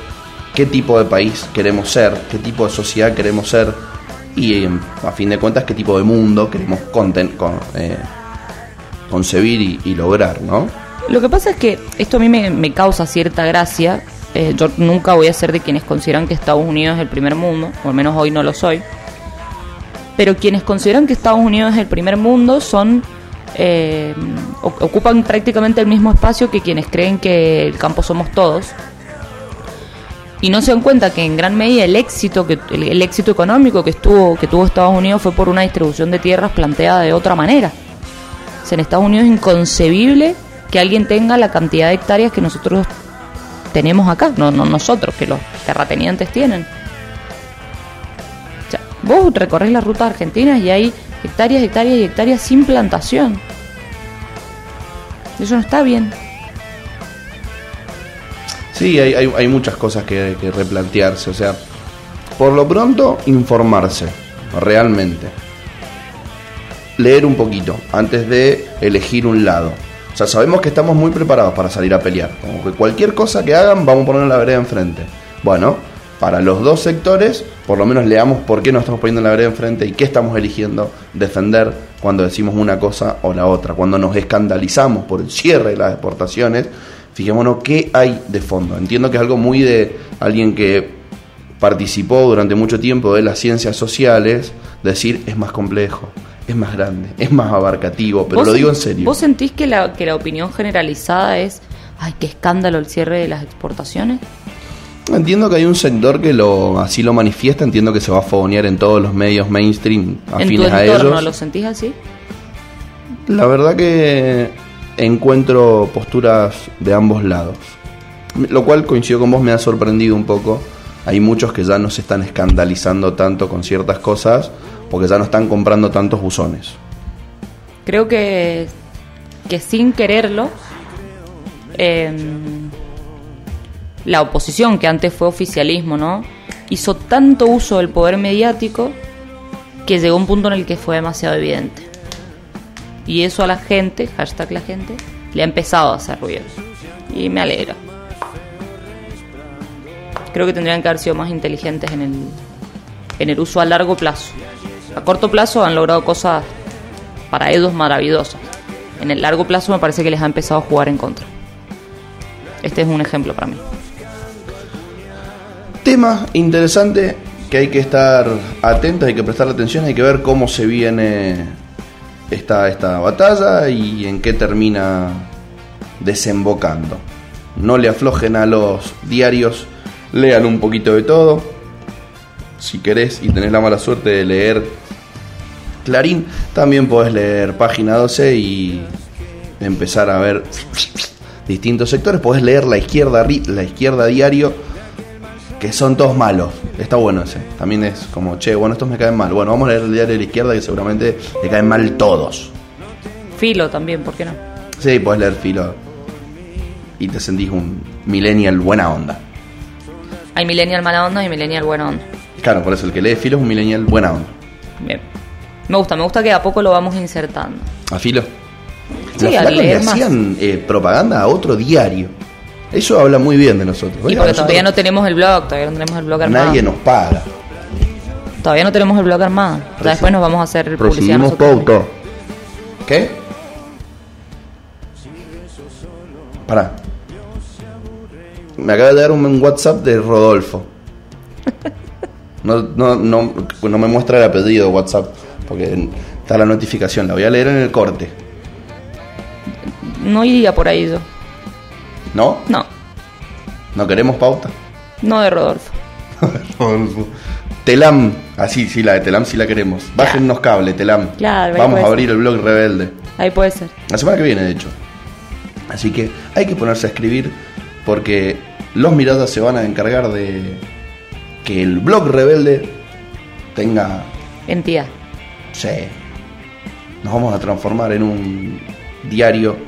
qué tipo de país queremos ser, qué tipo de sociedad queremos ser y eh, a fin de cuentas qué tipo de mundo queremos eh, concebir y, lograr, ¿no? Lo que pasa es que esto a mí me, me causa cierta gracia. Eh, yo nunca voy a ser de quienes consideran que Estados Unidos es el primer mundo, o al menos hoy no lo soy. Pero quienes consideran que Estados Unidos es el primer mundo son eh, ocupan prácticamente el mismo espacio que quienes creen que el campo somos todos. Y no se dan cuenta que en gran medida el éxito que el, el éxito económico que estuvo que tuvo Estados Unidos fue por una distribución de tierras planteada de otra manera. En Estados Unidos es inconcebible que alguien tenga la cantidad de hectáreas que nosotros tenemos acá, no, no nosotros, que los terratenientes tienen. O sea, vos recorres las rutas argentinas y hay hectáreas, hectáreas y hectáreas sin plantación. Eso no está bien. Sí, hay, hay, hay muchas cosas que, que replantearse. O sea, por lo pronto, informarse, realmente. Leer un poquito antes de elegir un lado. O sea, sabemos que estamos muy preparados para salir a pelear. Como que cualquier cosa que hagan, vamos a poner la vereda enfrente. Bueno, para los dos sectores, por lo menos leamos por qué nos estamos poniendo la vereda enfrente y qué estamos eligiendo defender cuando decimos una cosa o la otra. Cuando nos escandalizamos por el cierre de las exportaciones, fijémonos qué hay de fondo. Entiendo que es algo muy de alguien que participó durante mucho tiempo de las ciencias sociales, decir es más complejo, es más grande, es más abarcativo, pero ¿Vos lo digo en serio. ¿Vos sentís que la, que la opinión generalizada es, ay, qué escándalo el cierre de las exportaciones? Entiendo que hay un sector que lo así lo manifiesta, entiendo que se va a fogonear en todos los medios mainstream ¿En tu afines a ellos. lo sentís así? La verdad que encuentro posturas de ambos lados. Lo cual coincido con vos, me ha sorprendido un poco. Hay muchos que ya no se están escandalizando tanto con ciertas cosas porque ya no están comprando tantos buzones. Creo que, que sin quererlo, eh, la oposición, que antes fue oficialismo, ¿no? Hizo tanto uso del poder mediático que llegó un punto en el que fue demasiado evidente. Y eso a la gente, hashtag la gente, le ha empezado a hacer ruido. Y me alegra. Creo que tendrían que haber sido más inteligentes en el, en el uso a largo plazo. A corto plazo han logrado cosas para ellos maravillosas. En el largo plazo me parece que les ha empezado a jugar en contra. Este es un ejemplo para mí. Tema interesante que hay que estar atentos, hay que prestarle atención, hay que ver cómo se viene esta, esta batalla y en qué termina desembocando. No le aflojen a los diarios, lean un poquito de todo. Si querés y tenés la mala suerte de leer Clarín, también podés leer Página 12 y empezar a ver distintos sectores. Podés leer La Izquierda, la izquierda Diario, que son todos malos. Está bueno ese. También es como, che, bueno, estos me caen mal. Bueno, vamos a leer el diario de la izquierda que seguramente le caen mal todos. Filo también, ¿por qué no? Sí, podés leer filo y te sentís un millennial buena onda. Hay millennial mala onda y millennial buena onda. Claro, por eso el que lee filo es un millennial buena onda. Bien. Me gusta, me gusta que a poco lo vamos insertando. ¿A filo? Sí, Los le más. hacían eh, propaganda a otro diario. Eso habla muy bien de nosotros. Y porque nosotros- todavía no tenemos el blog, todavía no tenemos el blog armado. Nadie nos paga. Todavía no tenemos el blog armado. Después nos vamos a hacer publicidad pauta. ¿Qué? Pará. Me acaba de dar un, un WhatsApp de Rodolfo. No, no, no, no me muestra el apellido de WhatsApp, porque está la notificación. La voy a leer en el corte. No iría por ahí yo. ¿No? No, ¿No queremos pauta? no de Rodolfo. Rodolfo. Telam, así, sí, la de Telam sí la queremos. Bájennos cable, Telam. Claro, Vamos a abrir el blog rebelde. Ahí puede ser. La semana que viene, de hecho. Así que hay que ponerse a escribir porque los miradas se van a encargar de que el blog rebelde tenga. Entidad. Sí. Nos vamos a transformar en un diario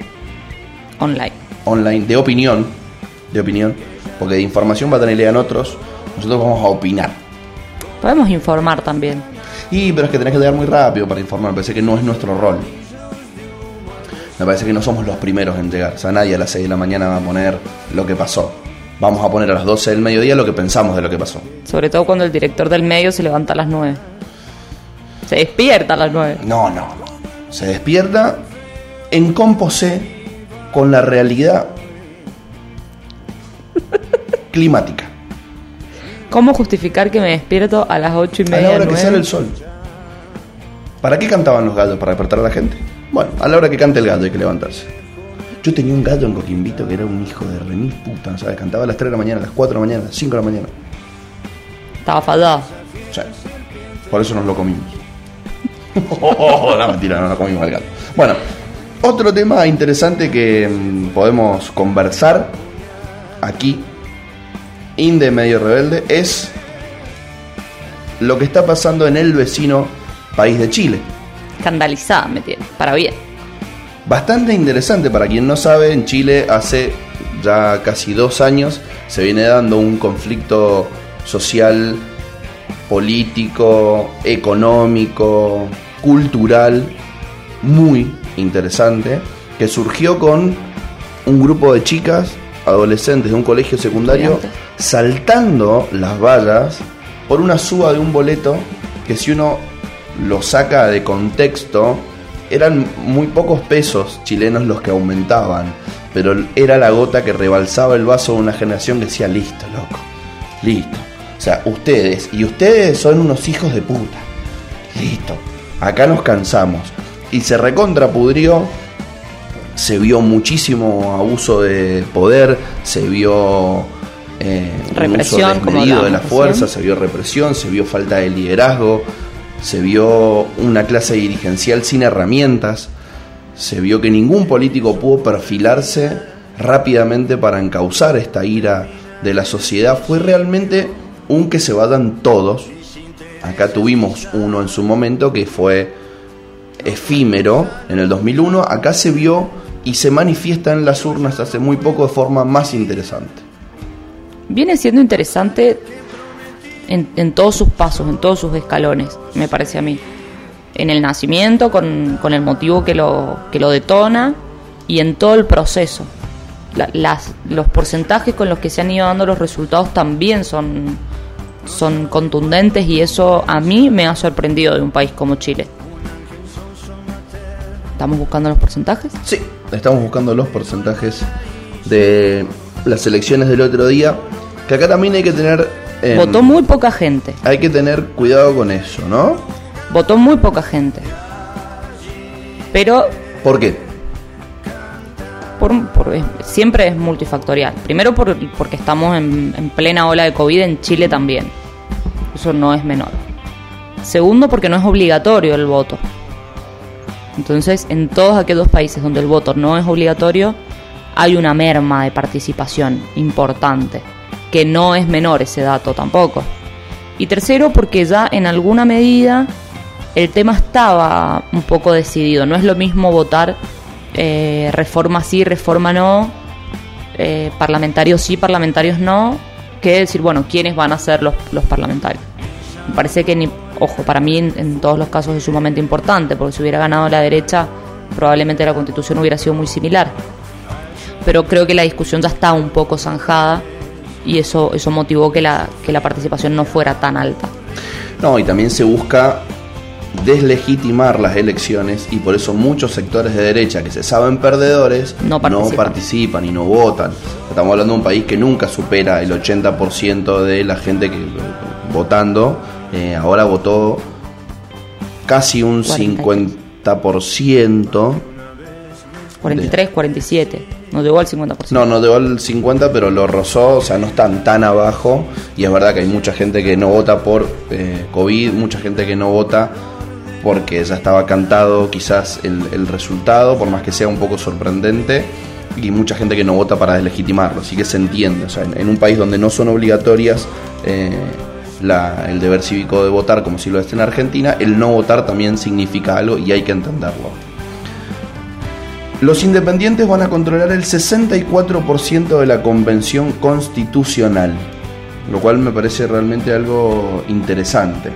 Online. Online de opinión. De opinión. Porque de información va a tener lean otros. Nosotros vamos a opinar. Podemos informar también. Y pero es que tenés que llegar muy rápido para informar. Me parece que no es nuestro rol. Me parece que no somos los primeros en llegar. O sea, nadie a las 6 de la mañana va a poner lo que pasó. Vamos a poner a las 12 del mediodía lo que pensamos de lo que pasó. Sobre todo cuando el director del medio se levanta a las 9. Se despierta a las 9. No, no. Se despierta en composé con la realidad climática. ¿Cómo justificar que me despierto a las 8 y A media? la hora que 9? sale el sol. ¿Para qué cantaban los gallos? ¿Para despertar a la gente? Bueno, a la hora que cante el gallo hay que levantarse. Yo tenía un gallo en Coquimbito que era un hijo de remil puta, ¿sabes? Cantaba a las 3 de la mañana, a las 4 de la mañana, a las 5 de la mañana. Estaba fallado. Sea, por eso nos lo comimos. Oh, no, mentira, no nos comimos al gato. Bueno, otro tema interesante que mm, podemos conversar aquí, Inde Medio Rebelde, es lo que está pasando en el vecino país de Chile. Escandalizada me tiene. Para bien. Bastante interesante para quien no sabe, en Chile hace ya casi dos años se viene dando un conflicto social, político, económico, cultural muy interesante que surgió con un grupo de chicas, adolescentes de un colegio secundario, saltando las vallas por una suba de un boleto que si uno lo saca de contexto, eran muy pocos pesos chilenos los que aumentaban, pero era la gota que rebalsaba el vaso de una generación que decía, listo, loco, listo. O sea, ustedes, y ustedes son unos hijos de puta. Listo, acá nos cansamos. Y se recontrapudrió, se vio muchísimo abuso de poder, se vio eh, un Represión, uso como desmedido de la fuerza, se vio represión, se vio falta de liderazgo, se vio una clase dirigencial sin herramientas, se vio que ningún político pudo perfilarse rápidamente para encauzar esta ira de la sociedad. Fue realmente un que se vayan todos. Acá tuvimos uno en su momento que fue efímero en el 2001. Acá se vio y se manifiesta en las urnas hace muy poco de forma más interesante. Viene siendo interesante en, en todos sus pasos, en todos sus escalones, me parece a mí. En el nacimiento, con, el motivo que lo, que lo detona, y en todo el proceso. Los porcentajes con los que se han ido dando los resultados también son, son contundentes y eso a mí me ha sorprendido de un país como Chile. ¿Estamos buscando los porcentajes? Sí, estamos buscando los porcentajes de las elecciones del otro día. Que acá también hay que tener. Votó muy poca gente. Hay que tener cuidado con eso, ¿no? Votó muy poca gente. Pero ¿Por qué? por, por- es- siempre es multifactorial. Primero por- porque estamos en, en plena ola de COVID en Chile también. Eso no es menor. Segundo porque no es obligatorio el voto. Entonces, en todos aquellos países donde el voto no es obligatorio, hay una merma de participación importante, que no es menor ese dato tampoco. Y tercero, porque ya en alguna medida el tema estaba un poco decidido. No es lo mismo votar eh, reforma sí, reforma no, eh, parlamentarios sí, parlamentarios no, que decir, bueno, ¿quiénes van a ser los, los parlamentarios? Me parece que, ni, ojo, para mí en, en todos los casos es sumamente importante, porque si hubiera ganado la derecha, probablemente la constitución hubiera sido muy similar. Pero creo que la discusión ya está un poco zanjada y eso, eso motivó que la, que la participación no fuera tan alta. No, y también se busca deslegitimar las elecciones y por eso muchos sectores de derecha que se saben perdedores No participan. participan y no votan. Estamos hablando de un país que nunca supera el 80% de la gente que votando. Eh, ahora votó casi un 50%. 43, 47, no llegó al 50%. No, no llegó al 50, pero lo rozó, o sea, no están tan abajo. Y es verdad que hay mucha gente que no vota por eh, COVID, mucha gente que no vota porque ya estaba cantado quizás el, el resultado, por más que sea un poco sorprendente. Y mucha gente que no vota para deslegitimarlo, así que se entiende. O sea, en, en un país donde no son obligatorias eh, la- el deber cívico de votar, como si lo es en Argentina, el no votar también significa algo y hay que entenderlo. Los independientes van a controlar el 64% de la convención constitucional, lo cual me parece realmente algo interesante.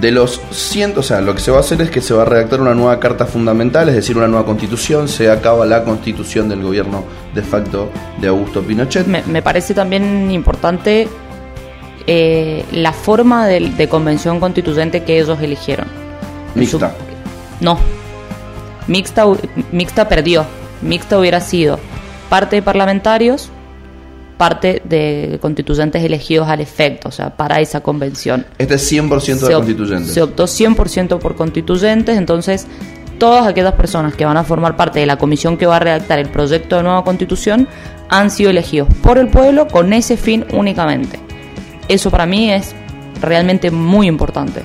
De los 100, o sea, lo que se va a hacer es que se va a redactar una nueva carta fundamental, es decir, una nueva constitución, se acaba la constitución del gobierno de facto de Augusto Pinochet. Me parece también importante eh, la forma de, de convención constituyente que ellos eligieron. Su- Mixta. no. Mixta, mixta perdió. Mixta hubiera sido parte de parlamentarios, parte de constituyentes elegidos al efecto, o sea, para esa convención. Este es 100% de se, constituyentes. se optó 100% por constituyentes, entonces todas aquellas personas que van a formar parte de la comisión que va a redactar el proyecto de nueva constitución han sido elegidos por el pueblo con ese fin únicamente. Eso para mí es realmente muy importante.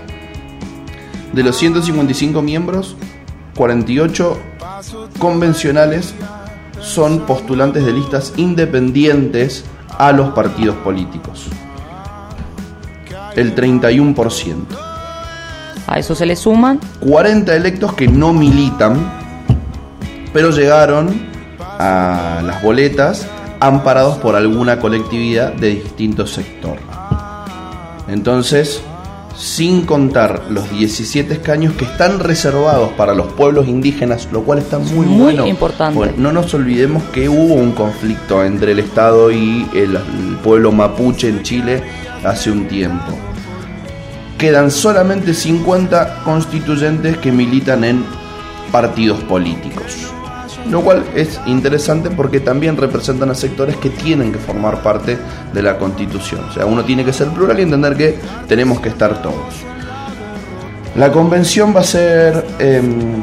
De los 155 miembros, 48 convencionales son postulantes de listas independientes a los partidos políticos. El 31%. A eso se le suman 40 electos que no militan, pero llegaron a las boletas amparados por alguna colectividad de distinto sector. Entonces, sin contar los 17 escaños que están reservados para los pueblos indígenas, lo cual está muy, Muy bueno. importante. Bueno, no nos olvidemos que hubo un conflicto entre el Estado y el, el pueblo mapuche en Chile hace un tiempo quedan solamente 50 constituyentes que militan en partidos políticos. Lo cual es interesante porque también representan a sectores que tienen que formar parte de la constitución. O sea, uno tiene que ser plural y entender que tenemos que estar todos. La convención va a ser em,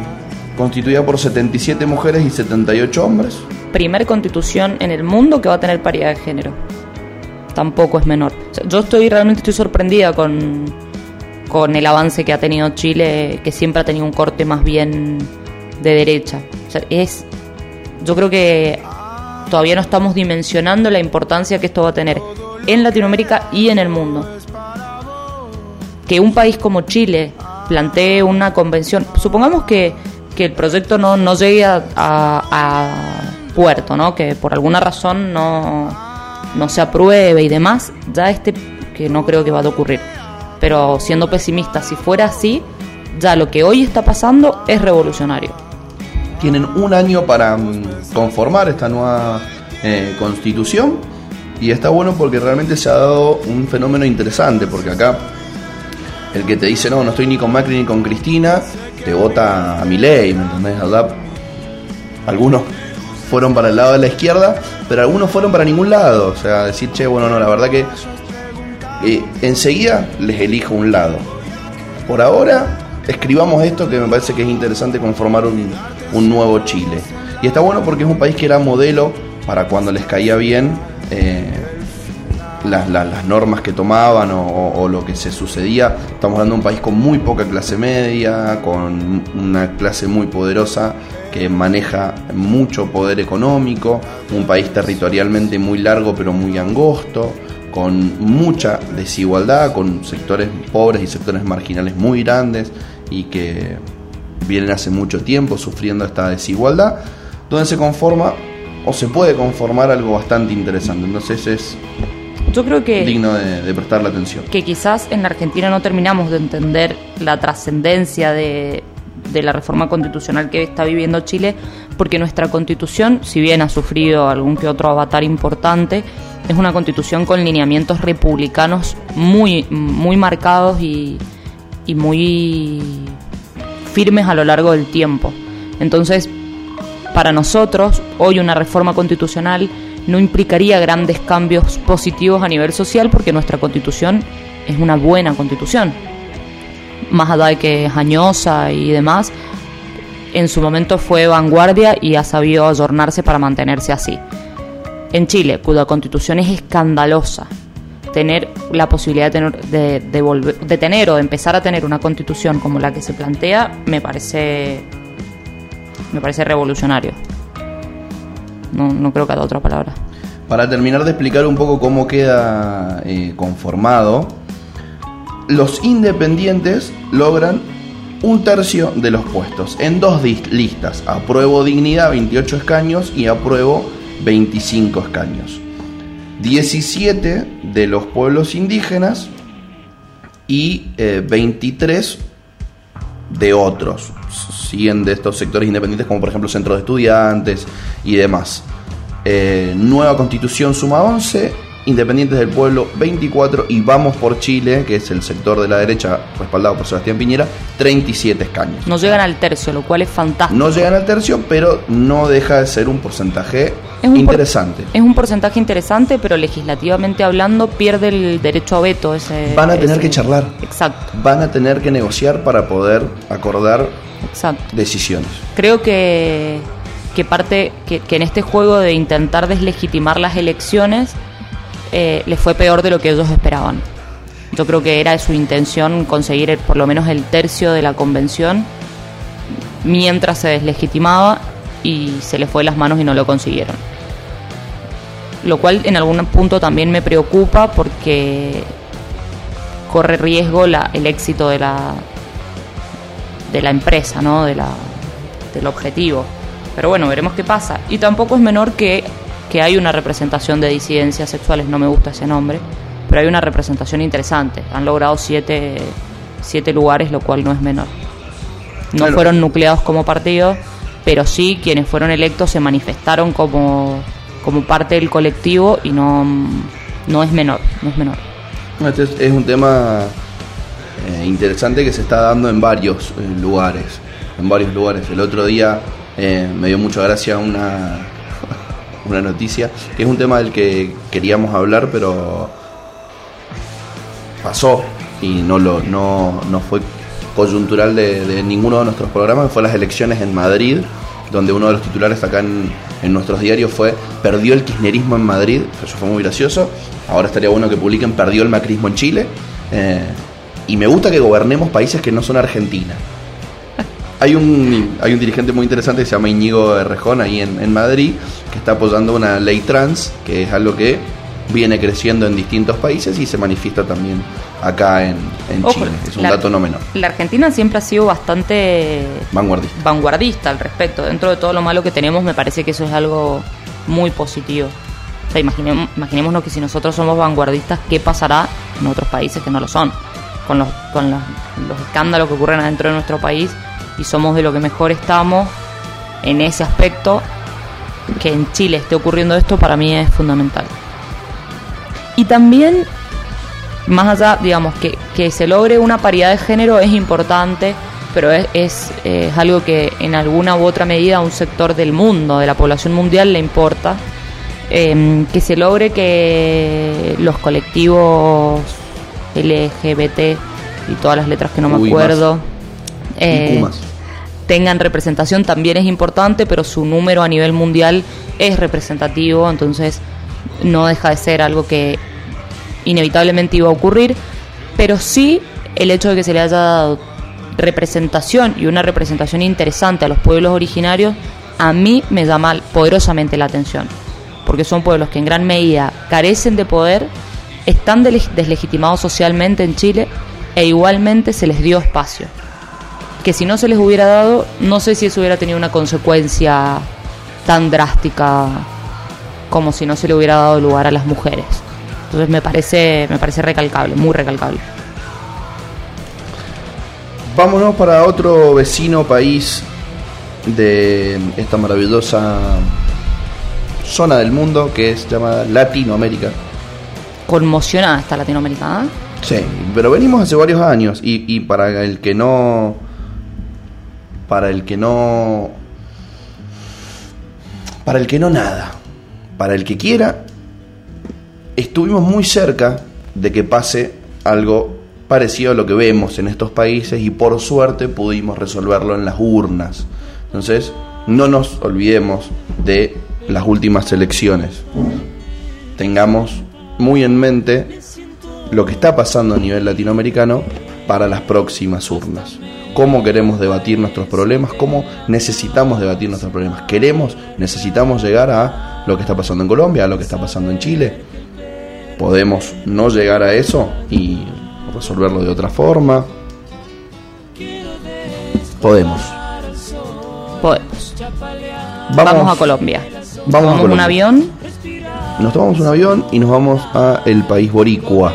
constituida por 77 mujeres y 78 hombres. primer constitución en el mundo que va a tener paridad de género. Tampoco es menor. Yo estoy realmente estoy sorprendida con, con el avance que ha tenido Chile, que siempre ha tenido un corte más bien de derecha. O sea, es, yo creo que todavía no estamos dimensionando la importancia que esto va a tener en Latinoamérica y en el mundo. Que un país como Chile plantee una convención, supongamos que, que el proyecto no, no llegue a, puerto, ¿no? que por alguna razón no, no se apruebe y demás, ya este, que no creo que va a ocurrir. Pero siendo pesimista, si fuera así, ya lo que hoy está pasando es revolucionario. Tienen un año para mm, conformar esta nueva eh, constitución y está bueno porque realmente se ha dado un fenómeno interesante, porque acá el que te dice no, no estoy ni con Macri ni con Cristina, te vota a mi ley, ¿me entendés? Algunos fueron para el lado de la izquierda, pero algunos fueron para ningún lado. O sea, decir, che, bueno, no, la verdad que eh, enseguida les elijo un lado. Por ahora, escribamos esto que me parece que es interesante conformar un, un nuevo Chile. Y está bueno porque es un país que era modelo para cuando les caía bien eh, las, las- normas que tomaban o- o lo que se sucedía. Estamos hablando de un país con muy poca clase media, con una clase muy poderosa que maneja mucho poder económico, un país territorialmente muy largo pero muy angosto, con mucha desigualdad, con sectores pobres y sectores marginales muy grandes y que vienen hace mucho tiempo sufriendo esta desigualdad, donde se conforma o se puede conformar algo bastante interesante. Entonces es Yo creo que... digno de, de prestarle atención. que quizás en la Argentina no terminamos de entender la trascendencia de, de la reforma constitucional que está viviendo Chile, porque nuestra constitución, si bien ha sufrido algún que otro avatar importante, es una constitución con lineamientos republicanos muy, muy marcados y, y muy firmes a lo largo del tiempo. Entonces, para nosotros, hoy una reforma constitucional no implicaría grandes cambios positivos a nivel social porque nuestra constitución es una buena constitución. Más allá de que es añosa y demás, en su momento fue vanguardia y ha sabido ayornarse para mantenerse así. En Chile, cuya constitución es escandalosa, tener la posibilidad de tener, de, de de tener o de empezar a tener una constitución como la que se plantea, me parece me parece revolucionario. No, no creo que haya otra palabra. Para terminar de explicar un poco cómo queda eh, conformado, los independientes logran un tercio de los puestos en dos listas. Apruebo dignidad 28 escaños y apruebo 25 escaños. 17 de los pueblos indígenas y eh, 23 de otros. Siguen de estos sectores independientes como por ejemplo centros de estudiantes y demás. Eh, nueva constitución suma 11, Independientes del Pueblo 24 y Vamos por Chile, que es el sector de la derecha respaldado por Sebastián Piñera, 37 escaños. No llegan al tercio, lo cual es fantástico. No llegan al tercio, pero no deja de ser un porcentaje Es un por- interesante. Es un porcentaje interesante, pero legislativamente hablando pierde el derecho a veto. Ese, Van a tener ese- que charlar. Exacto, Van a tener que negociar para poder acordar exacto. decisiones. Creo que, que parte que, que en este juego de intentar deslegitimar las elecciones eh, les fue peor de lo que ellos esperaban. Yo creo que era su intención conseguir el- por lo menos el tercio de la convención mientras se deslegitimaba y se les fue de las manos y no lo consiguieron. Lo cual en algún punto también me preocupa porque corre riesgo la, el éxito de la, de la empresa, ¿no? De la, del objetivo. Pero bueno, veremos qué pasa. Y tampoco es menor que, que hay una representación de disidencias sexuales, no me gusta ese nombre, pero hay una representación interesante. Han logrado siete, siete lugares, lo cual no es menor. No fueron nucleados como partido, pero sí quienes fueron electos se manifestaron como, como parte del colectivo y no, no es menor, no es menor. Este es, un tema eh, interesante que se está dando en varios eh, lugares. En varios lugares. El otro día eh, me dio mucha gracia una, una noticia, que es un tema del que queríamos hablar, pero pasó y no, lo, no, no fue coyuntural de, ninguno de nuestros programas, fue las elecciones en Madrid, donde uno de los titulares acá en, en nuestros diarios fue Perdió el kirchnerismo en Madrid, eso fue muy gracioso. Ahora estaría bueno que publiquen Perdió el macrismo en Chile. Eh, y me gusta que gobernemos países que no son Argentina. Hay un, hay un dirigente muy interesante que se llama Íñigo Rejón ahí en, en Madrid, que está apoyando una ley trans, que es algo que viene creciendo en distintos países y se manifiesta también acá en, en Ojo, Chile. Es un la- dato no menor. La Argentina siempre ha sido bastante Vanguardista. vanguardista al respecto. Dentro de todo lo malo que tenemos, me parece que eso es algo muy positivo. O sea, imaginemos, imaginémonos que si nosotros somos vanguardistas, ¿qué pasará en otros países que no lo son? Con los, con los, los escándalos que ocurren adentro de nuestro país y somos de lo que mejor estamos en ese aspecto, que en Chile esté ocurriendo esto para mí es fundamental. Y también más allá, digamos, que, que se logre una paridad de género es importante, pero es, es, eh, es algo que en alguna u otra medida a un sector del mundo, de la población mundial, le importa. Eh, que se logre que los colectivos LGBT y todas las letras que no me acuerdo más. eh, tengan representación también es importante, pero su número a nivel mundial es representativo, entonces no deja de ser algo que inevitablemente iba a ocurrir, pero sí el hecho de que se le haya dado representación y una representación interesante a los pueblos originarios, a mí me llama poderosamente la atención, porque son pueblos que en gran medida carecen de poder, están deslegitimados socialmente en Chile e igualmente se les dio espacio que si no se les hubiera dado, no sé si eso hubiera tenido una consecuencia tan drástica como si no se le hubiera dado lugar a las mujeres. Entonces me parece, me parece recalcable, muy recalcable. Vámonos para otro vecino país de esta maravillosa zona del mundo que es llamada Latinoamérica. Conmocionada está Latinoamérica, ¿eh? Sí, pero venimos hace varios años y, y para el que no. Para el que no. Para el que no nada. Para el que quiera. Estuvimos muy cerca de que pase algo parecido a lo que vemos en estos países y por suerte pudimos resolverlo en las urnas. Entonces, no nos olvidemos de las últimas elecciones. Tengamos muy en mente lo que está pasando a nivel latinoamericano para las próximas urnas. Cómo queremos debatir nuestros problemas, cómo necesitamos debatir nuestros problemas. Queremos, necesitamos llegar a lo que está pasando en Colombia, a lo que está pasando en Chile. Podemos no llegar a eso y resolverlo de otra forma. Podemos. Podemos. Vamos, Vamos, a Colombia. Vamos a Tomamos un avión. Nos tomamos un avión y nos vamos a el país boricua.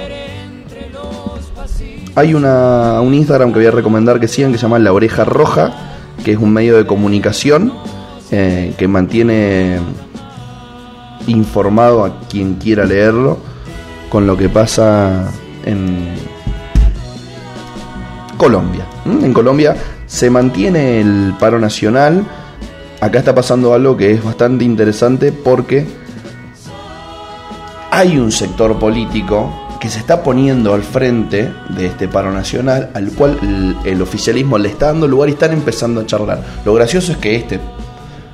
Hay una, un Instagram que voy a recomendar que sigan que se llama La Oreja Roja, que es un medio de comunicación eh, que mantiene informado a quien quiera leerlo con lo que pasa en Colombia. En Colombia se mantiene el paro nacional. Acá está pasando algo que es bastante interesante porque hay un sector político que se está poniendo al frente de este paro nacional, al cual el, el oficialismo le está dando lugar y están empezando a charlar. Lo gracioso es que este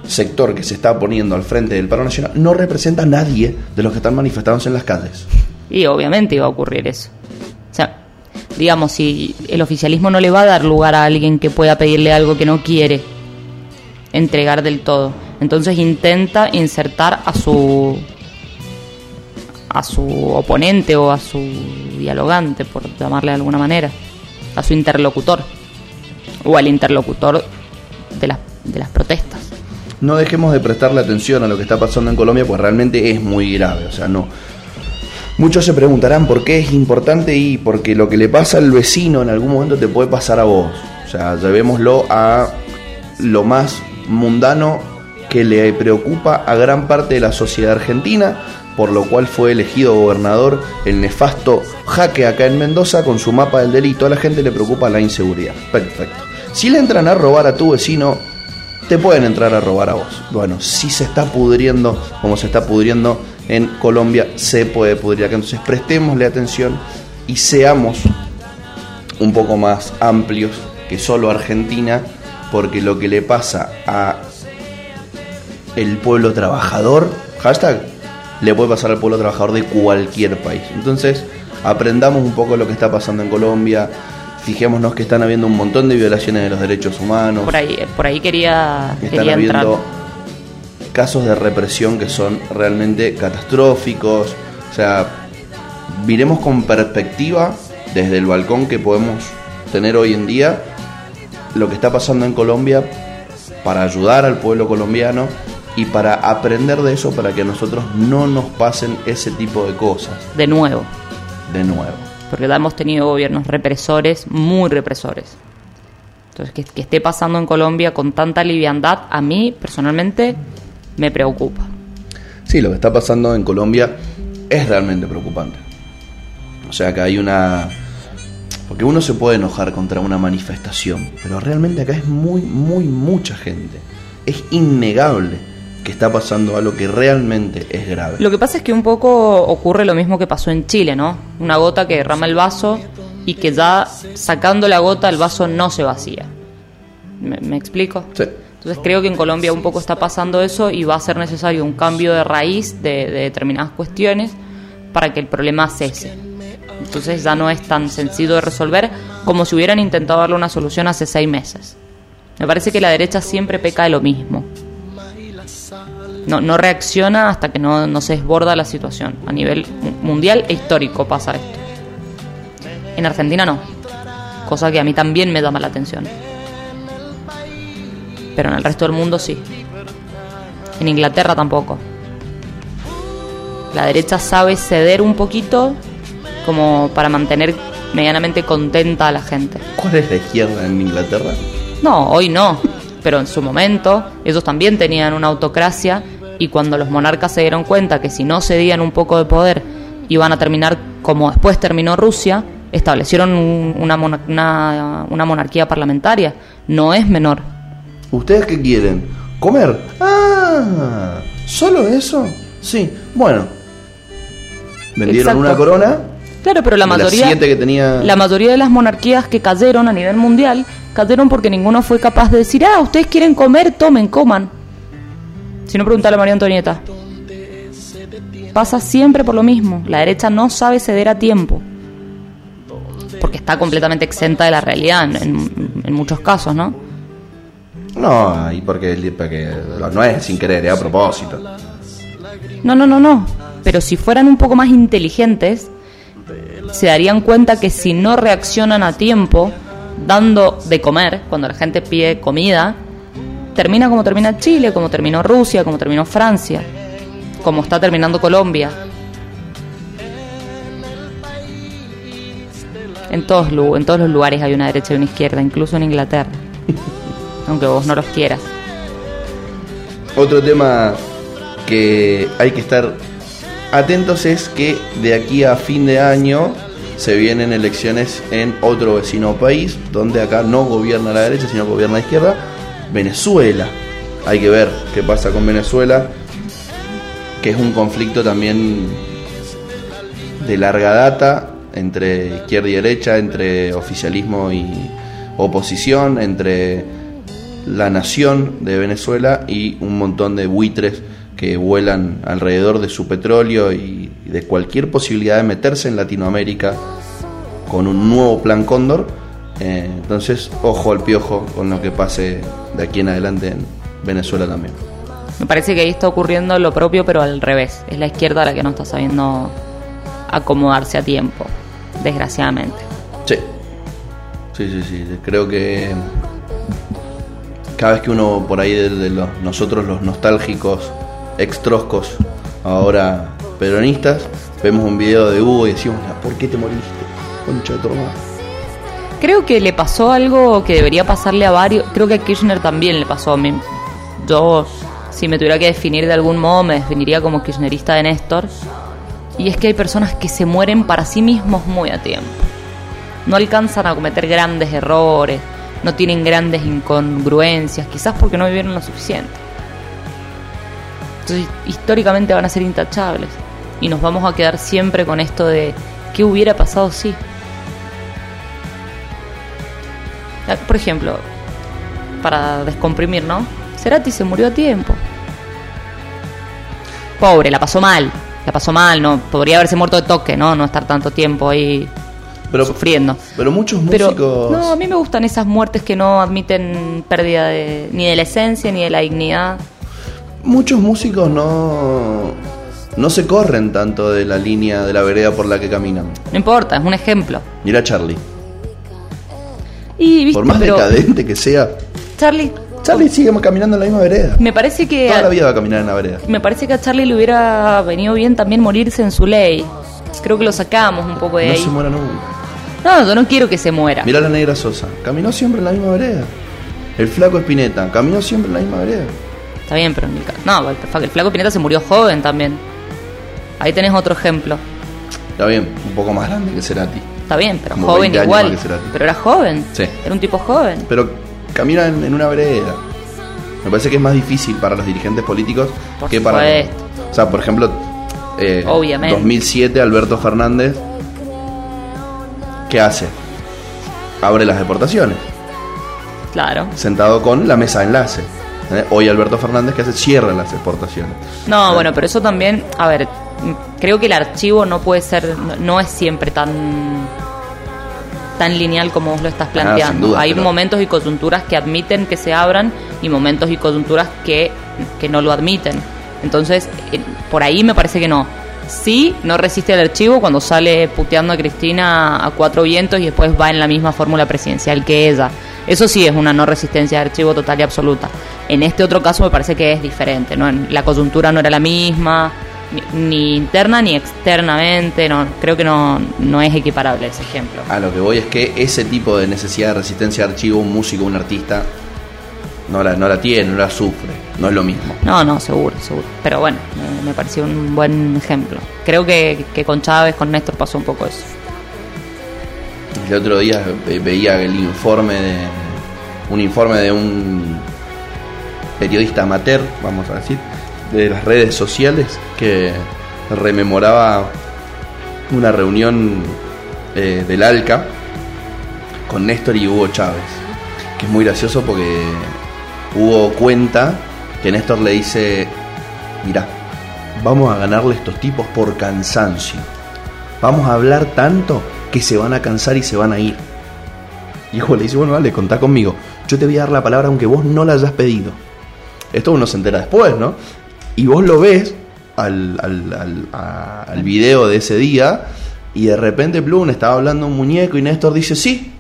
sector que se está poniendo al frente del paro nacional no representa a nadie de los que están manifestándose en las calles. Y obviamente iba a ocurrir eso. O sea, digamos, si el oficialismo no le va a dar lugar a alguien que pueda pedirle algo que no quiere entregar del todo, entonces intenta insertar a su a su oponente o a su dialogante, por llamarle de alguna manera, a su interlocutor o al interlocutor de las, de las protestas. No dejemos de prestarle atención a lo que está pasando en Colombia, pues realmente es muy grave. O sea, no. Muchos se preguntarán por qué es importante y porque lo que le pasa al vecino en algún momento te puede pasar a vos. O sea, llevémoslo a lo más mundano que le preocupa a gran parte de la sociedad argentina, por lo cual fue elegido gobernador el nefasto Jaque acá en Mendoza con su mapa del delito. A la gente le preocupa la inseguridad. Perfecto. Si le entran a robar a tu vecino, te pueden entrar a robar a vos. Bueno, si se está pudriendo como se está pudriendo en Colombia, se puede pudrir. Entonces prestémosle atención y seamos un poco más amplios que solo Argentina, porque lo que le pasa a el pueblo trabajador, hashtag, le puede pasar al pueblo trabajador de cualquier país. Entonces, aprendamos un poco lo que está pasando en Colombia, fijémonos que están habiendo un montón de violaciones de los derechos humanos. Por ahí, por ahí quería, Están quería entrar. Casos de represión que son realmente catastróficos. O sea, miremos con perspectiva desde el balcón que podemos tener hoy en día lo que está pasando en Colombia para ayudar al pueblo colombiano y para aprender de eso para que a nosotros no nos pasen ese tipo de cosas De nuevo. de nuevo. porque hemos tenido gobiernos represores, muy represores. Entonces, que, que esté pasando en Colombia con tanta liviandad, a mí personalmente me preocupa. Sí, lo que está pasando en Colombia es realmente preocupante. O sea que hay una... Porque uno se puede enojar contra una manifestación, pero realmente acá es muy, muy mucha gente. Es innegable que está pasando algo que realmente es grave. Lo que pasa es que un poco ocurre lo mismo que pasó en Chile, ¿no? Una gota que derrama el vaso y que ya sacando la gota el vaso no se vacía. ¿Me, me explico? Sí. Entonces creo que en Colombia un poco está pasando eso y va a ser necesario un cambio de raíz de, de determinadas cuestiones para que el problema cese. Entonces ya no es tan sencillo de resolver como si hubieran intentado darle una solución hace seis meses. Me parece que la derecha siempre peca de lo mismo. No, no reacciona hasta que no, se desborda la situación. A nivel mu- mundial e histórico pasa esto. En Argentina no. Cosa que a mí también me llama la atención. Pero en el resto del mundo sí. En Inglaterra tampoco. La derecha sabe ceder un poquito como para mantener medianamente contenta a la gente. ¿Cuál es la izquierda en Inglaterra? No, hoy no. Pero en su momento ellos también tenían una autocracia y cuando los monarcas se dieron cuenta que si no cedían un poco de poder iban a terminar como después terminó Rusia, establecieron un- una, una, una monarquía parlamentaria. No es menor. ¿Ustedes qué quieren? ¿Comer? Ah, ¿solo eso? Sí, bueno. Vendieron Exacto. una corona. Claro, pero la mayoría, siete que tenía... la mayoría de las monarquías que cayeron a nivel mundial cayeron porque ninguno fue capaz de decir, ah, ustedes quieren comer, tomen, coman. Si no, preguntale a María Antonieta. Pasa siempre por lo mismo. La derecha no sabe ceder a tiempo. Porque está completamente exenta de la realidad en, en- en muchos casos, ¿no? No, y porque, porque no es sin querer, es a propósito. No, no, no, no. Pero si fueran un poco más inteligentes, se darían cuenta que si no reaccionan a tiempo, dando de comer, cuando la gente pide comida, termina como termina Chile, como terminó Rusia, como terminó Francia, como está terminando Colombia. En todos, en todos los lugares hay una derecha y una izquierda, incluso en Inglaterra. Aunque vos no los quieras. Otro tema que hay que estar atentos es que de aquí a fin de año se vienen elecciones en otro vecino país, donde acá no gobierna la derecha, sino gobierna la izquierda, Venezuela. Hay que ver qué pasa con Venezuela, que es un conflicto también de larga data entre izquierda y derecha, entre oficialismo y oposición, entre la nación de Venezuela y un montón de buitres que vuelan alrededor de su petróleo y, de cualquier posibilidad de meterse en Latinoamérica con un nuevo plan Cóndor. Eh, entonces, ojo al piojo con lo que pase de aquí en adelante en Venezuela también. Me parece que ahí está ocurriendo lo propio, pero al revés. Es la izquierda la que no está sabiendo acomodarse a tiempo, desgraciadamente. Sí. Sí, sí, sí. Creo que cada vez que uno por ahí de, los, nosotros los nostálgicos, extroscos, ahora peronistas, vemos un video de Hugo y decimos, ¿por qué te moriste? Concha de hermana". Creo que le pasó algo que debería pasarle a varios. Creo que a Kirchner también le pasó a mí. Yo, si me tuviera que definir de algún modo, me definiría como kirchnerista de Néstor. Y es que hay personas que se mueren para sí mismos muy a tiempo. No alcanzan a cometer grandes errores, no tienen grandes incongruencias, quizás porque no vivieron lo suficiente. Entonces, históricamente van a ser intachables. Y nos vamos a quedar siempre con esto de qué hubiera pasado si. Ah, Por ejemplo, para descomprimir, ¿no? Cerati se murió a tiempo. pobre, la pasó mal. La pasó mal, no podría haberse muerto de toque, ¿no? No estar tanto tiempo ahí Pero, sufriendo. pero muchos Pero músicos. no, a mí me gustan esas muertes que no admiten pérdida de, ni de la esencia ni de la dignidad. Muchos músicos no. No se corren tanto de la línea de la vereda por la que caminan. No importa, es un ejemplo. Mira a Charlie. Y viste, Por más pero decadente que sea, Charlie, Charlie sigue caminando en la misma vereda. me parece que Toda la vida va a caminar en la vereda. me parece que a Charlie le hubiera venido bien también morirse en su ley. Creo que lo sacamos un poco de No ahí. se muera nunca. No, yo no quiero que se muera. Mira a la negra Sosa. Caminó siempre en la misma vereda. El flaco Espineta. Caminó siempre en la misma vereda. Está bien, pero en el ca- no, el, flaco Pineta se murió joven también. Ahí tenés otro ejemplo. Está bien, un poco más grande que Cerati. Está bien, pero Como joven 20 años igual. más que Cerati. Pero era joven. Sí. Era un tipo joven. Pero camina en, en una vereda. Me parece que es más difícil para los dirigentes políticos Por que para. supuesto. O sea, por ejemplo, eh, Obviamente. 2007, Alberto Fernández. ¿Qué hace? Abre las deportaciones. Claro. Sentado con la mesa de enlace. ¿eh? Hoy Alberto Fernández, que hace? Cierra las exportaciones. No, bueno, pero eso también, a ver, creo que el archivo no puede ser, no, es siempre tan tan lineal como vos lo estás planteando. Ah, duda, Hay pero- momentos y coyunturas que admiten que se abran y momentos y coyunturas que, que no lo admiten. Entonces, eh, por ahí me parece que no. Sí, no resiste el archivo cuando sale puteando a Cristina a cuatro vientos y después va en la misma fórmula presidencial que ella. Eso sí es una no resistencia de archivo total y absoluta. En este otro caso me parece que es diferente, ¿no? La coyuntura no era la misma, ni, ni interna ni externamente, no, creo que no, no es equiparable ese ejemplo. A lo que voy es que ese tipo de necesidad de resistencia de archivo, un músico, un artista, no la, no la tiene, no la sufre. No es lo mismo. No, no, seguro, seguro. Pero bueno, me, me pareció un buen ejemplo. Creo que, que con Chávez, con Néstor pasó un poco eso. El otro día ve- veía el informe de. un informe de un periodista amateur, vamos a decir, de las redes sociales, que rememoraba una reunión eh, del ALCA con Néstor y Hugo Chávez. Que es muy gracioso porque Hugo cuenta que Néstor le dice: Mirá, vamos a ganarle a estos tipos por cansancio. Vamos a hablar tanto que se van a cansar y se van a ir. Y Hugo le dice, bueno, dale, contá conmigo. Yo te voy a dar la palabra aunque vos no la hayas pedido. Esto uno se entera después, ¿no? Y vos lo ves al, al, al, video de ese día y de repente Plum estaba hablando un muñeco y Néstor dice, sí,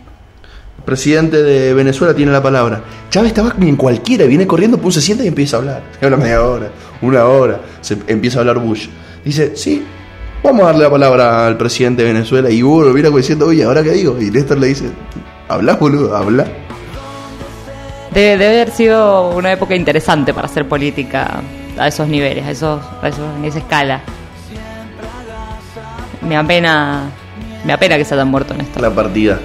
presidente de Venezuela tiene la palabra. Chávez estaba en cualquiera, viene corriendo, Plum se sienta y empieza a hablar. Habla media hora, una hora, se empieza a hablar Bush. Dice, sí, vamos a darle la palabra al presidente de Venezuela. Y Hugo lo mira como diciendo, oye, ¿ahora qué digo? Y Néstor le dice, habla, boludo, habla. Debe, debe haber sido una época interesante para hacer política a esos niveles, a esos, a esos- en esa escala. Me apena, me apena que se hayan muerto en esto. la partida.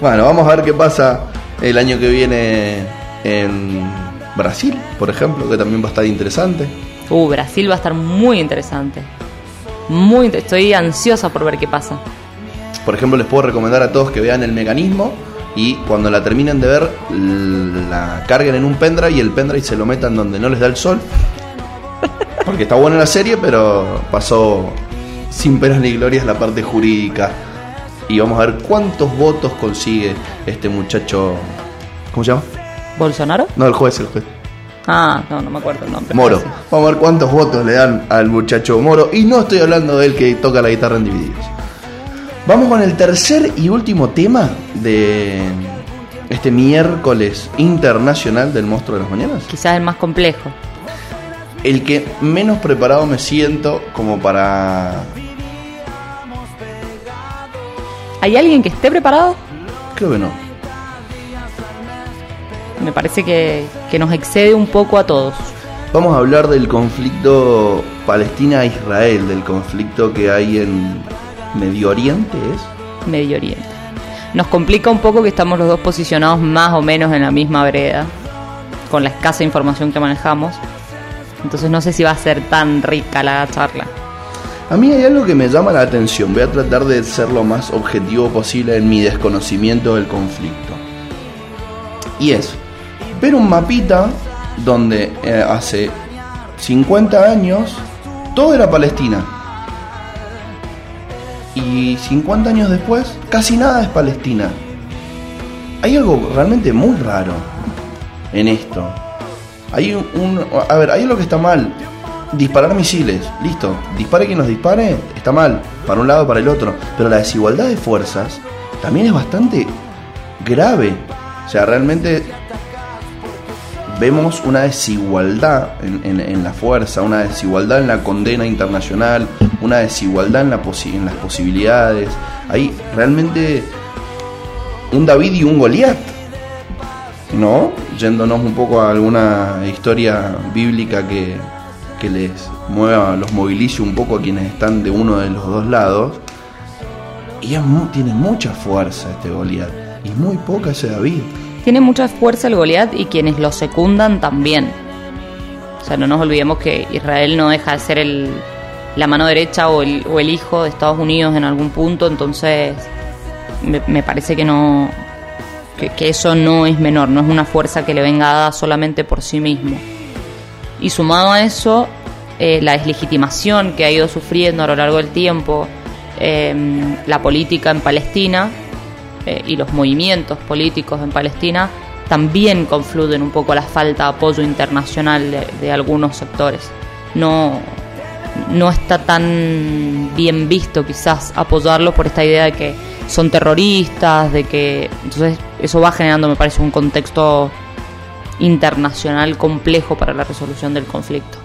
Bueno, vamos a ver qué pasa el año que viene en Brasil, por ejemplo, que también va a estar interesante. Uh, Brasil va a estar muy interesante. Muy, inte- estoy ansiosa por ver qué pasa. Por ejemplo, les puedo recomendar a todos que vean el mecanismo y cuando la terminen de ver, la carguen en un pendrive y el pendrive se lo metan donde no les da el sol. Porque está buena la serie, pero pasó sin penas ni glorias la parte jurídica. Y vamos a ver cuántos votos consigue este muchacho. ¿Cómo se llama? ¿Bolsonaro? No, el juez, el juez. Ah, no, no me acuerdo el nombre. Moro. Vamos a ver cuántos votos le dan al muchacho Moro. Y no estoy hablando del que toca la guitarra en Divididos. Vamos con el tercer y último tema de este miércoles internacional del monstruo de las mañanas. Quizás el más complejo. El que menos preparado me siento como para... ¿Hay alguien que esté preparado? Creo que no. Me parece que, que nos excede un poco a todos. Vamos a hablar del conflicto Palestina-Israel, del conflicto que hay en Medio Oriente, ¿es? Medio Oriente. Nos complica un poco que estamos los dos posicionados más o menos en la misma vereda, con la escasa información que manejamos. Entonces no sé si va a ser tan rica la charla. A mí hay algo que me llama la atención. Voy a tratar de ser lo más objetivo posible en mi desconocimiento del conflicto. Y es ver un mapita donde eh, hace 50 años todo era Palestina. Y 50 años después, casi nada es Palestina. Hay algo realmente muy raro en esto. Hay un, un- a ver, hay algo que está mal. Disparar misiles, listo. Dispare quien nos dispare, está mal. Para un lado, para el otro. Pero la desigualdad de fuerzas también es bastante grave. O sea, realmente vemos una desigualdad en, en- en la fuerza, una desigualdad en la condena internacional, una desigualdad en, la posi- en las posibilidades. Hay realmente un David y un Goliat. ¿No? Yéndonos un poco a alguna historia bíblica que, que les mueva, los movilice un poco a quienes están de uno de los dos lados. Y es tiene mucha fuerza este Goliat. Y muy poca ese David. Tiene mucha fuerza el Goliat y quienes lo secundan también. O sea, no nos olvidemos que Israel no deja de ser el, la mano derecha o el, hijo de Estados Unidos en algún punto, entonces me, me parece que no que, que eso no es menor, no es una fuerza que le venga dada solamente por sí mismo. Y sumado a eso, eh, la deslegitimación que ha ido sufriendo a lo largo del tiempo eh, la política en Palestina eh, y los movimientos políticos en Palestina también confluyen un poco la falta de apoyo internacional de, de algunos sectores. No, no está tan bien visto quizás apoyarlo por esta idea de que son terroristas, de que entonces eso va generando me parece un contexto internacional complejo para la resolución del conflicto.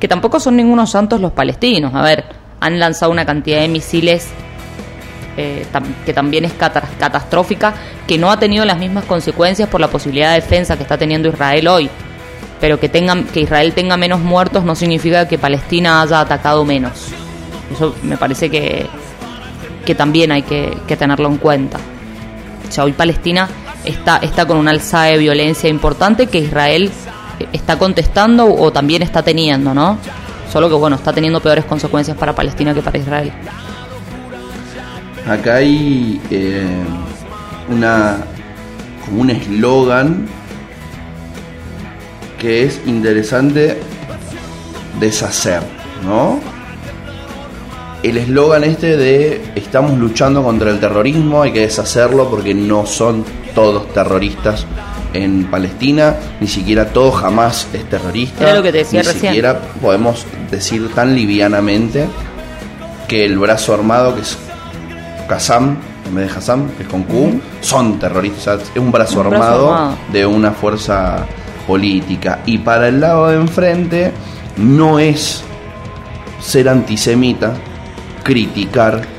Que tampoco son ningunos santos los palestinos, a ver, han lanzado una cantidad de misiles eh, que también es cata- catastrófica, que no ha tenido las mismas consecuencias por la posibilidad de defensa que está teniendo Israel hoy. Pero que, tengan, que Israel tenga menos muertos no significa que Palestina haya atacado menos. Eso me parece que, que también hay que, que tenerlo en cuenta. O sea, hoy Palestina está, está con una alzada de violencia importante que Israel está contestando o también está teniendo, ¿no? Solo que, bueno, está teniendo peores consecuencias para Palestina que para Israel. Acá hay eh, una como un eslogan que es interesante deshacer, ¿no? El eslogan este de estamos luchando contra el terrorismo, hay que deshacerlo porque no son todos terroristas en Palestina, ni siquiera todo jamás es terrorista. Era lo que te decía ni recién. siquiera podemos decir tan livianamente que el brazo armado que es Qassam, en vez de Hassam, que es con Q, son terroristas. Es un brazo, Un brazo armado, armado. de una fuerza política. Y para el lado de enfrente no es ser antisemita, criticar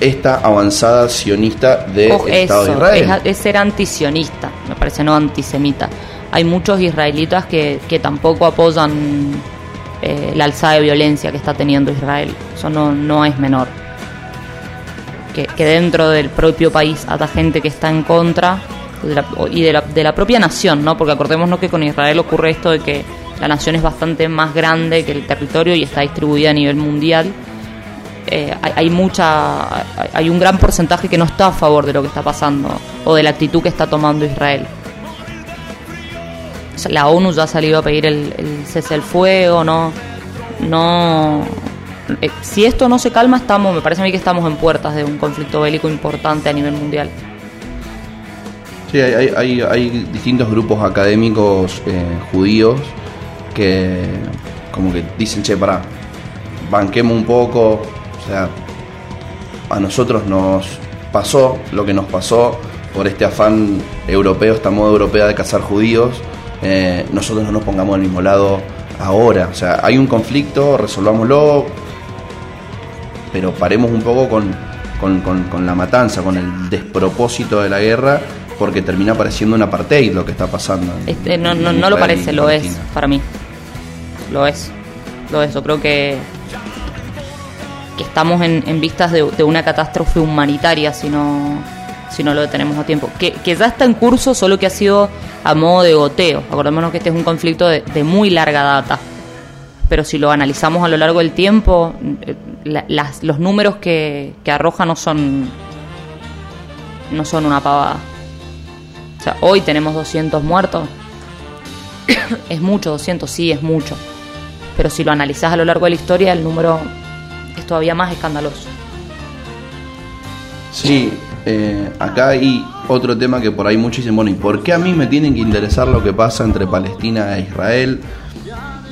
esta avanzada sionista del Ojo, Estado de Israel. es, es ser antisionista, me parece, no antisemita. Hay muchos israelitas que, que tampoco apoyan eh, la alzada de violencia que está teniendo Israel. Eso no, no es menor. Que, que dentro del propio país haya gente que está en contra de la- y de la, de la propia nación, ¿no? Porque acordémonos que con Israel ocurre esto de que la nación es bastante más grande que el territorio y está distribuida a nivel mundial eh, hay, mucha hay- un gran porcentaje que no está a favor de lo que está pasando o de la actitud que está tomando Israel. La ONU ya ha salido a pedir el, cese al fuego no no eh, si esto no se calma estamos me parece a mí que estamos en puertas de un conflicto bélico importante a nivel mundial. Sí, hay, hay- hay, hay distintos grupos académicos eh, judíos que como que dicen, che, pará, banquemos un poco, o sea, a nosotros nos pasó lo que nos pasó por este afán europeo, esta moda europea de cazar judíos, eh, nosotros no nos pongamos al mismo lado ahora, o sea, hay un conflicto, resolvámoslo, pero paremos un poco con, con, con- con la matanza, con el despropósito de la guerra, porque termina pareciendo un apartheid lo que está pasando. en- Este, no, no, no lo parece, lo es para mí. Lo es. Lo es. Yo creo que, que estamos en, en vistas de, una catástrofe humanitaria si no, si no lo detenemos a tiempo. Que, que ya está en curso, solo que ha sido a modo de goteo. Acordémonos que este es un conflicto de, muy larga data. Pero si lo analizamos a lo largo del tiempo, eh, los números que, que arroja no son, no son una pavada. O sea, hoy tenemos 200 muertos. es mucho, 200, sí, es mucho. pero si lo analizás a lo largo de la historia, el número es todavía más escandaloso. Sí, eh, acá hay otro tema que por ahí muchos dicen, bueno, ¿y por qué a mí me tienen que interesar lo que pasa entre Palestina e Israel?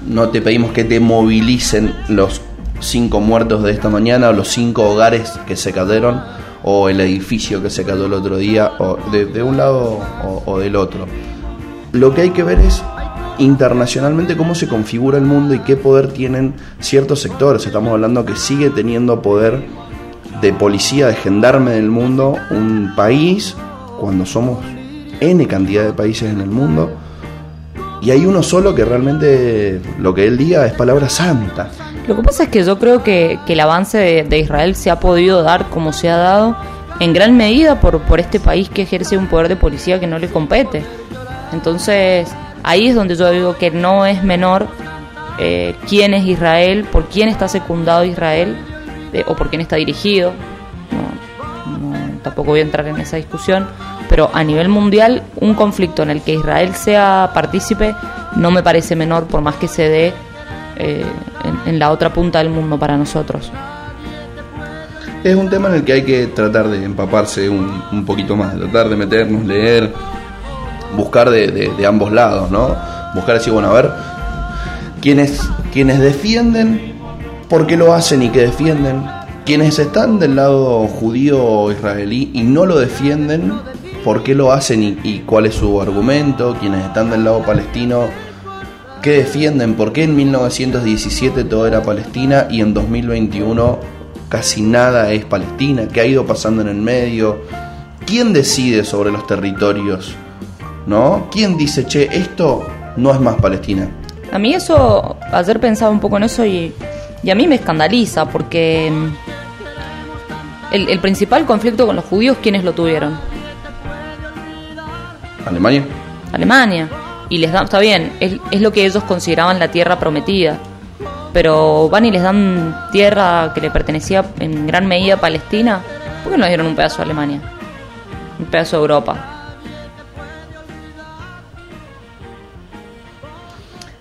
No te pedimos que te movilicen los cinco muertos de esta mañana o los cinco hogares que se cayeron o el edificio que se cayó el otro día o de, un lado o, o del otro. Lo que hay que ver es internacionalmente cómo se configura el mundo y qué poder tienen ciertos sectores. Estamos hablando que sigue teniendo poder de policía, de gendarme del mundo, un país, cuando somos N cantidad de países en el mundo, y hay uno solo que realmente lo que él diga es palabra santa. Lo que pasa es que yo creo que, el avance de, Israel se ha podido dar como se ha dado en gran medida por, por este país que ejerce un poder de policía que no le compete. Entonces, ahí es donde yo digo que no es menor eh, quién es Israel, por quién está secundado Israel eh, o por quién está dirigido. tampoco voy a entrar en esa discusión, pero a nivel mundial un conflicto en el que Israel sea partícipe no me parece menor por más que se dé eh, en, la otra punta del mundo para nosotros. Es un tema en el que hay que tratar de empaparse un, poquito más, tratar de meternos, leer, buscar de, ambos lados, ¿no? Buscar decir, bueno, a ver, quienes, quienes defienden, ¿por qué lo hacen y qué defienden? Quienes están del lado judío israelí y no lo defienden, ¿por qué lo hacen y, y cuál es su argumento? Quienes están del lado palestino, ¿Qué defienden? ¿Por qué en 1917 todo era Palestina y en 2021 casi nada es Palestina? ¿Qué ha ido pasando en el medio? ¿Quién decide sobre los territorios? ¿No? ¿Quién dice, che, esto no es más Palestina? A mí eso, ayer pensaba un poco en eso y, a mí me escandaliza porque mm, el, el principal conflicto con los judíos, ¿quiénes lo tuvieron? Alemania. Alemania y les dan, está bien, es, es lo que ellos consideraban la tierra prometida, pero van y les dan tierra que le pertenecía en gran medida a Palestina, ¿por qué no dieron un pedazo a Alemania? Un pedazo de Europa.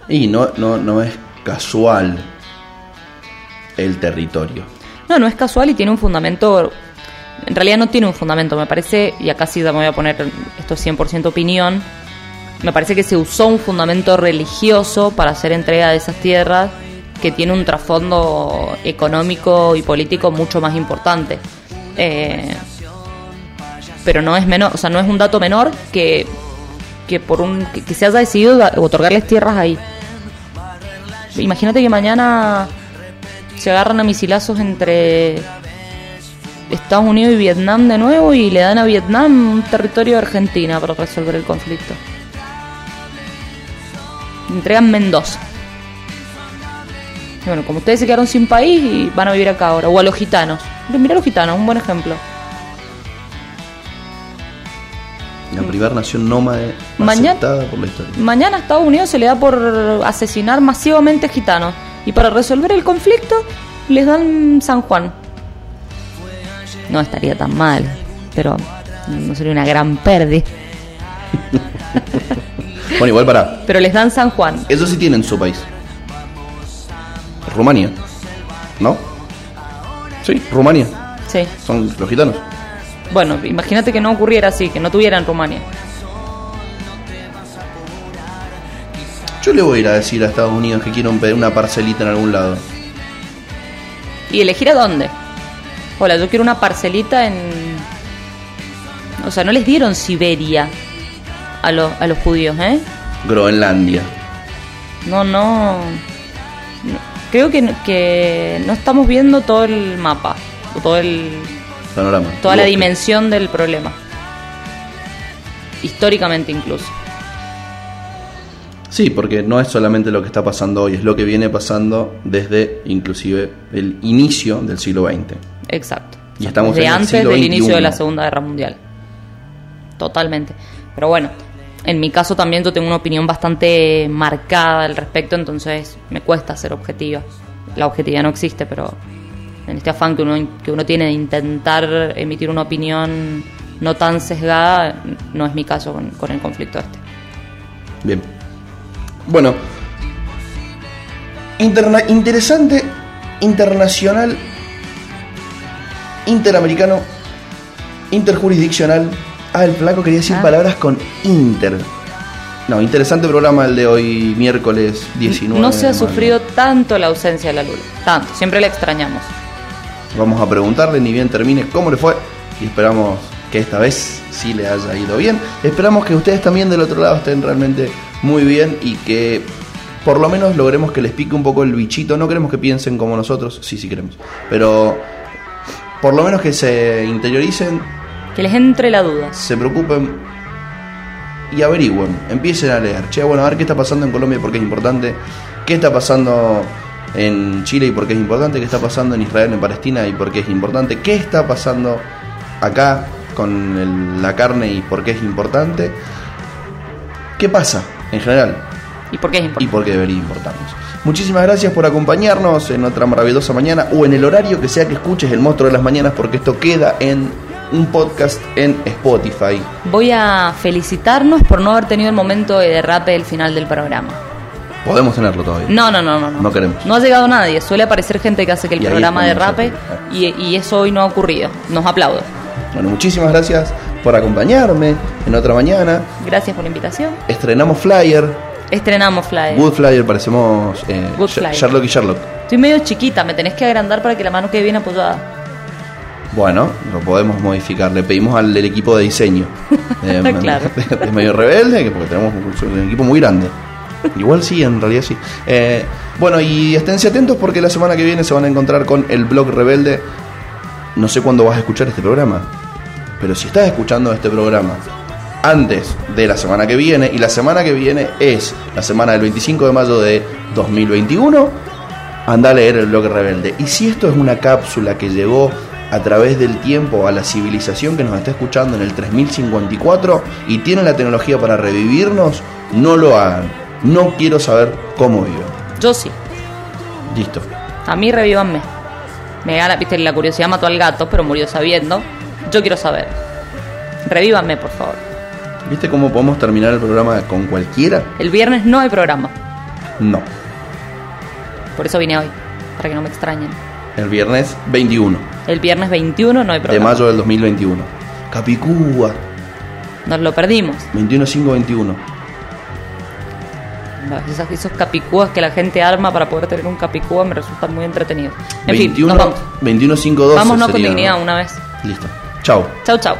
Y no, no, no es casual el territorio. No, no es casual y tiene un fundamento. En realidad no tiene un fundamento, me parece, y acá sí me voy a poner esto es 100% opinión me parece que se usó un fundamento religioso para hacer entrega de esas tierras que tiene un trasfondo económico y político mucho más importante. Eh, pero no es menor, o sea, no es un dato menor que, que por un que, se haya decidido otorgarles tierras ahí. Imagínate que mañana se agarran a misilazos entre Estados Unidos y Vietnam de nuevo y le dan a Vietnam un territorio de Argentina para resolver el conflicto entregan Mendoza. bueno, como ustedes se quedaron sin país y van a vivir acá ahora, o a los gitanos. Mira a los gitanos, un buen ejemplo. La primera nación nómade mañana, por la historia. Mañana a Estados Unidos se le da por asesinar masivamente gitanos. Y para resolver el conflicto les dan San Juan. No estaría tan mal, pero no sería una gran pérdida. Bueno, igual para. Pero les dan San Juan. Eso sí tienen su país. Rumania. ¿No? Sí, Rumania. Sí. Son los gitanos. Bueno, imagínate que no ocurriera así, que no tuvieran Rumania. Yo le voy a ir a decir a Estados Unidos que quiero pedir una parcelita en algún lado. ¿Y elegir a dónde? Hola, yo quiero una parcelita en... O sea, no les dieron Siberia a, a los judíos, ¿eh? Groenlandia. No, no. Creo que, que no estamos viendo todo el mapa, todo el panorama, toda la dimensión del problema. Históricamente incluso. Sí, porque no es solamente lo que está pasando hoy, es lo que viene pasando desde inclusive el inicio del siglo XX. Exacto. Y estamos desde antes del inicio de la Segunda Guerra Mundial. Totalmente. Pero bueno, en mi caso también yo tengo una opinión bastante marcada al respecto, entonces me cuesta ser objetiva. La objetividad no existe, pero en este afán que uno, que uno tiene de intentar emitir una opinión no tan sesgada, no es mi caso con, el conflicto este. Bien. Bueno, Interna- interesante, internacional, interamericano, interjurisdiccional. Ah, el flaco quería decir Ah. palabras con inter. No, interesante programa el de hoy, miércoles 19. No se ha sufrido tanto la ausencia de la Lula. Tanto. Siempre la extrañamos. Vamos a preguntarle, ni bien termine, cómo le fue. Y esperamos que esta vez sí le haya ido bien. Esperamos que ustedes también del otro lado estén realmente muy bien y que por lo menos logremos que les pique un poco el bichito. No queremos que piensen como nosotros, sí, sí queremos. Pero por lo menos que se interioricen, Que les entre la duda. se preocupen y averigüen. Empiecen a leer. Che, bueno, a ver qué está pasando en Colombia y por qué es importante. ¿Qué está pasando en Chile y por qué es importante? ¿Qué está pasando en Israel, en Palestina y por qué es importante? ¿Qué está pasando acá con el- la carne y por qué es importante? ¿Qué pasa en general? ¿Y por qué es y importante? por qué debería importarnos. Muchísimas gracias por acompañarnos en otra maravillosa mañana o en el horario que sea que escuches el monstruo de las mañanas porque esto queda en un podcast en Spotify. Voy a felicitarnos por no haber tenido el momento de derrape del final del programa. Podemos tenerlo todavía. No, no, no, no. No, No queremos. No ha llegado nadie. Suele aparecer gente que hace que el Y programa derrape y, y eso hoy no ha ocurrido. Nos aplaudo. Bueno, muchísimas gracias por acompañarme en otra mañana. Gracias por la invitación. Estrenamos Flyer, Estrenamos Flyer. Good Flyer, parecemos eh, Good Flyer. Sherlock y Sherlock. Estoy medio chiquita, me tenés que agrandar para que la mano quede bien apoyada. Bueno, lo podemos modificar. Le pedimos al del equipo de diseño. Eh, Claro. Es medio rebelde, que porque tenemos un, un equipo muy grande. Igual sí, en realidad sí. Eh, bueno, y esténse atentos porque la semana que viene se van a encontrar con el blog rebelde. No sé cuándo vas a escuchar este programa, pero si estás escuchando este programa antes de la semana que viene, y la semana que viene es la semana del 25 de mayo de 2021, anda a leer el blog rebelde. Y si esto es una cápsula que llegó a través del tiempo a la civilización que nos está escuchando en el 3054 y tiene la tecnología para revivirnos, no lo hagan. No quiero saber cómo viven. Yo sí. Listo. A mí revívanme. Me gana, viste, la curiosidad mató al gato, pero murió sabiendo. Yo quiero saber. Revívanme, por favor. ¿Viste cómo podemos terminar el programa con cualquiera? El viernes no hay programa. No. Por eso vine hoy. Para que no me extrañen. El viernes 21 El viernes 21 no hay de programa. mayo del 2021. Capicúa. Nos lo perdimos. 21-5-21. Esos capicúas que la gente arma para poder tener un capicúa me resultan muy entretenidos. En fin, 21, nos vamos. 21-5-12. Vámonos con dignidad ¿no? una vez. Listo. Chao. Chau, chau.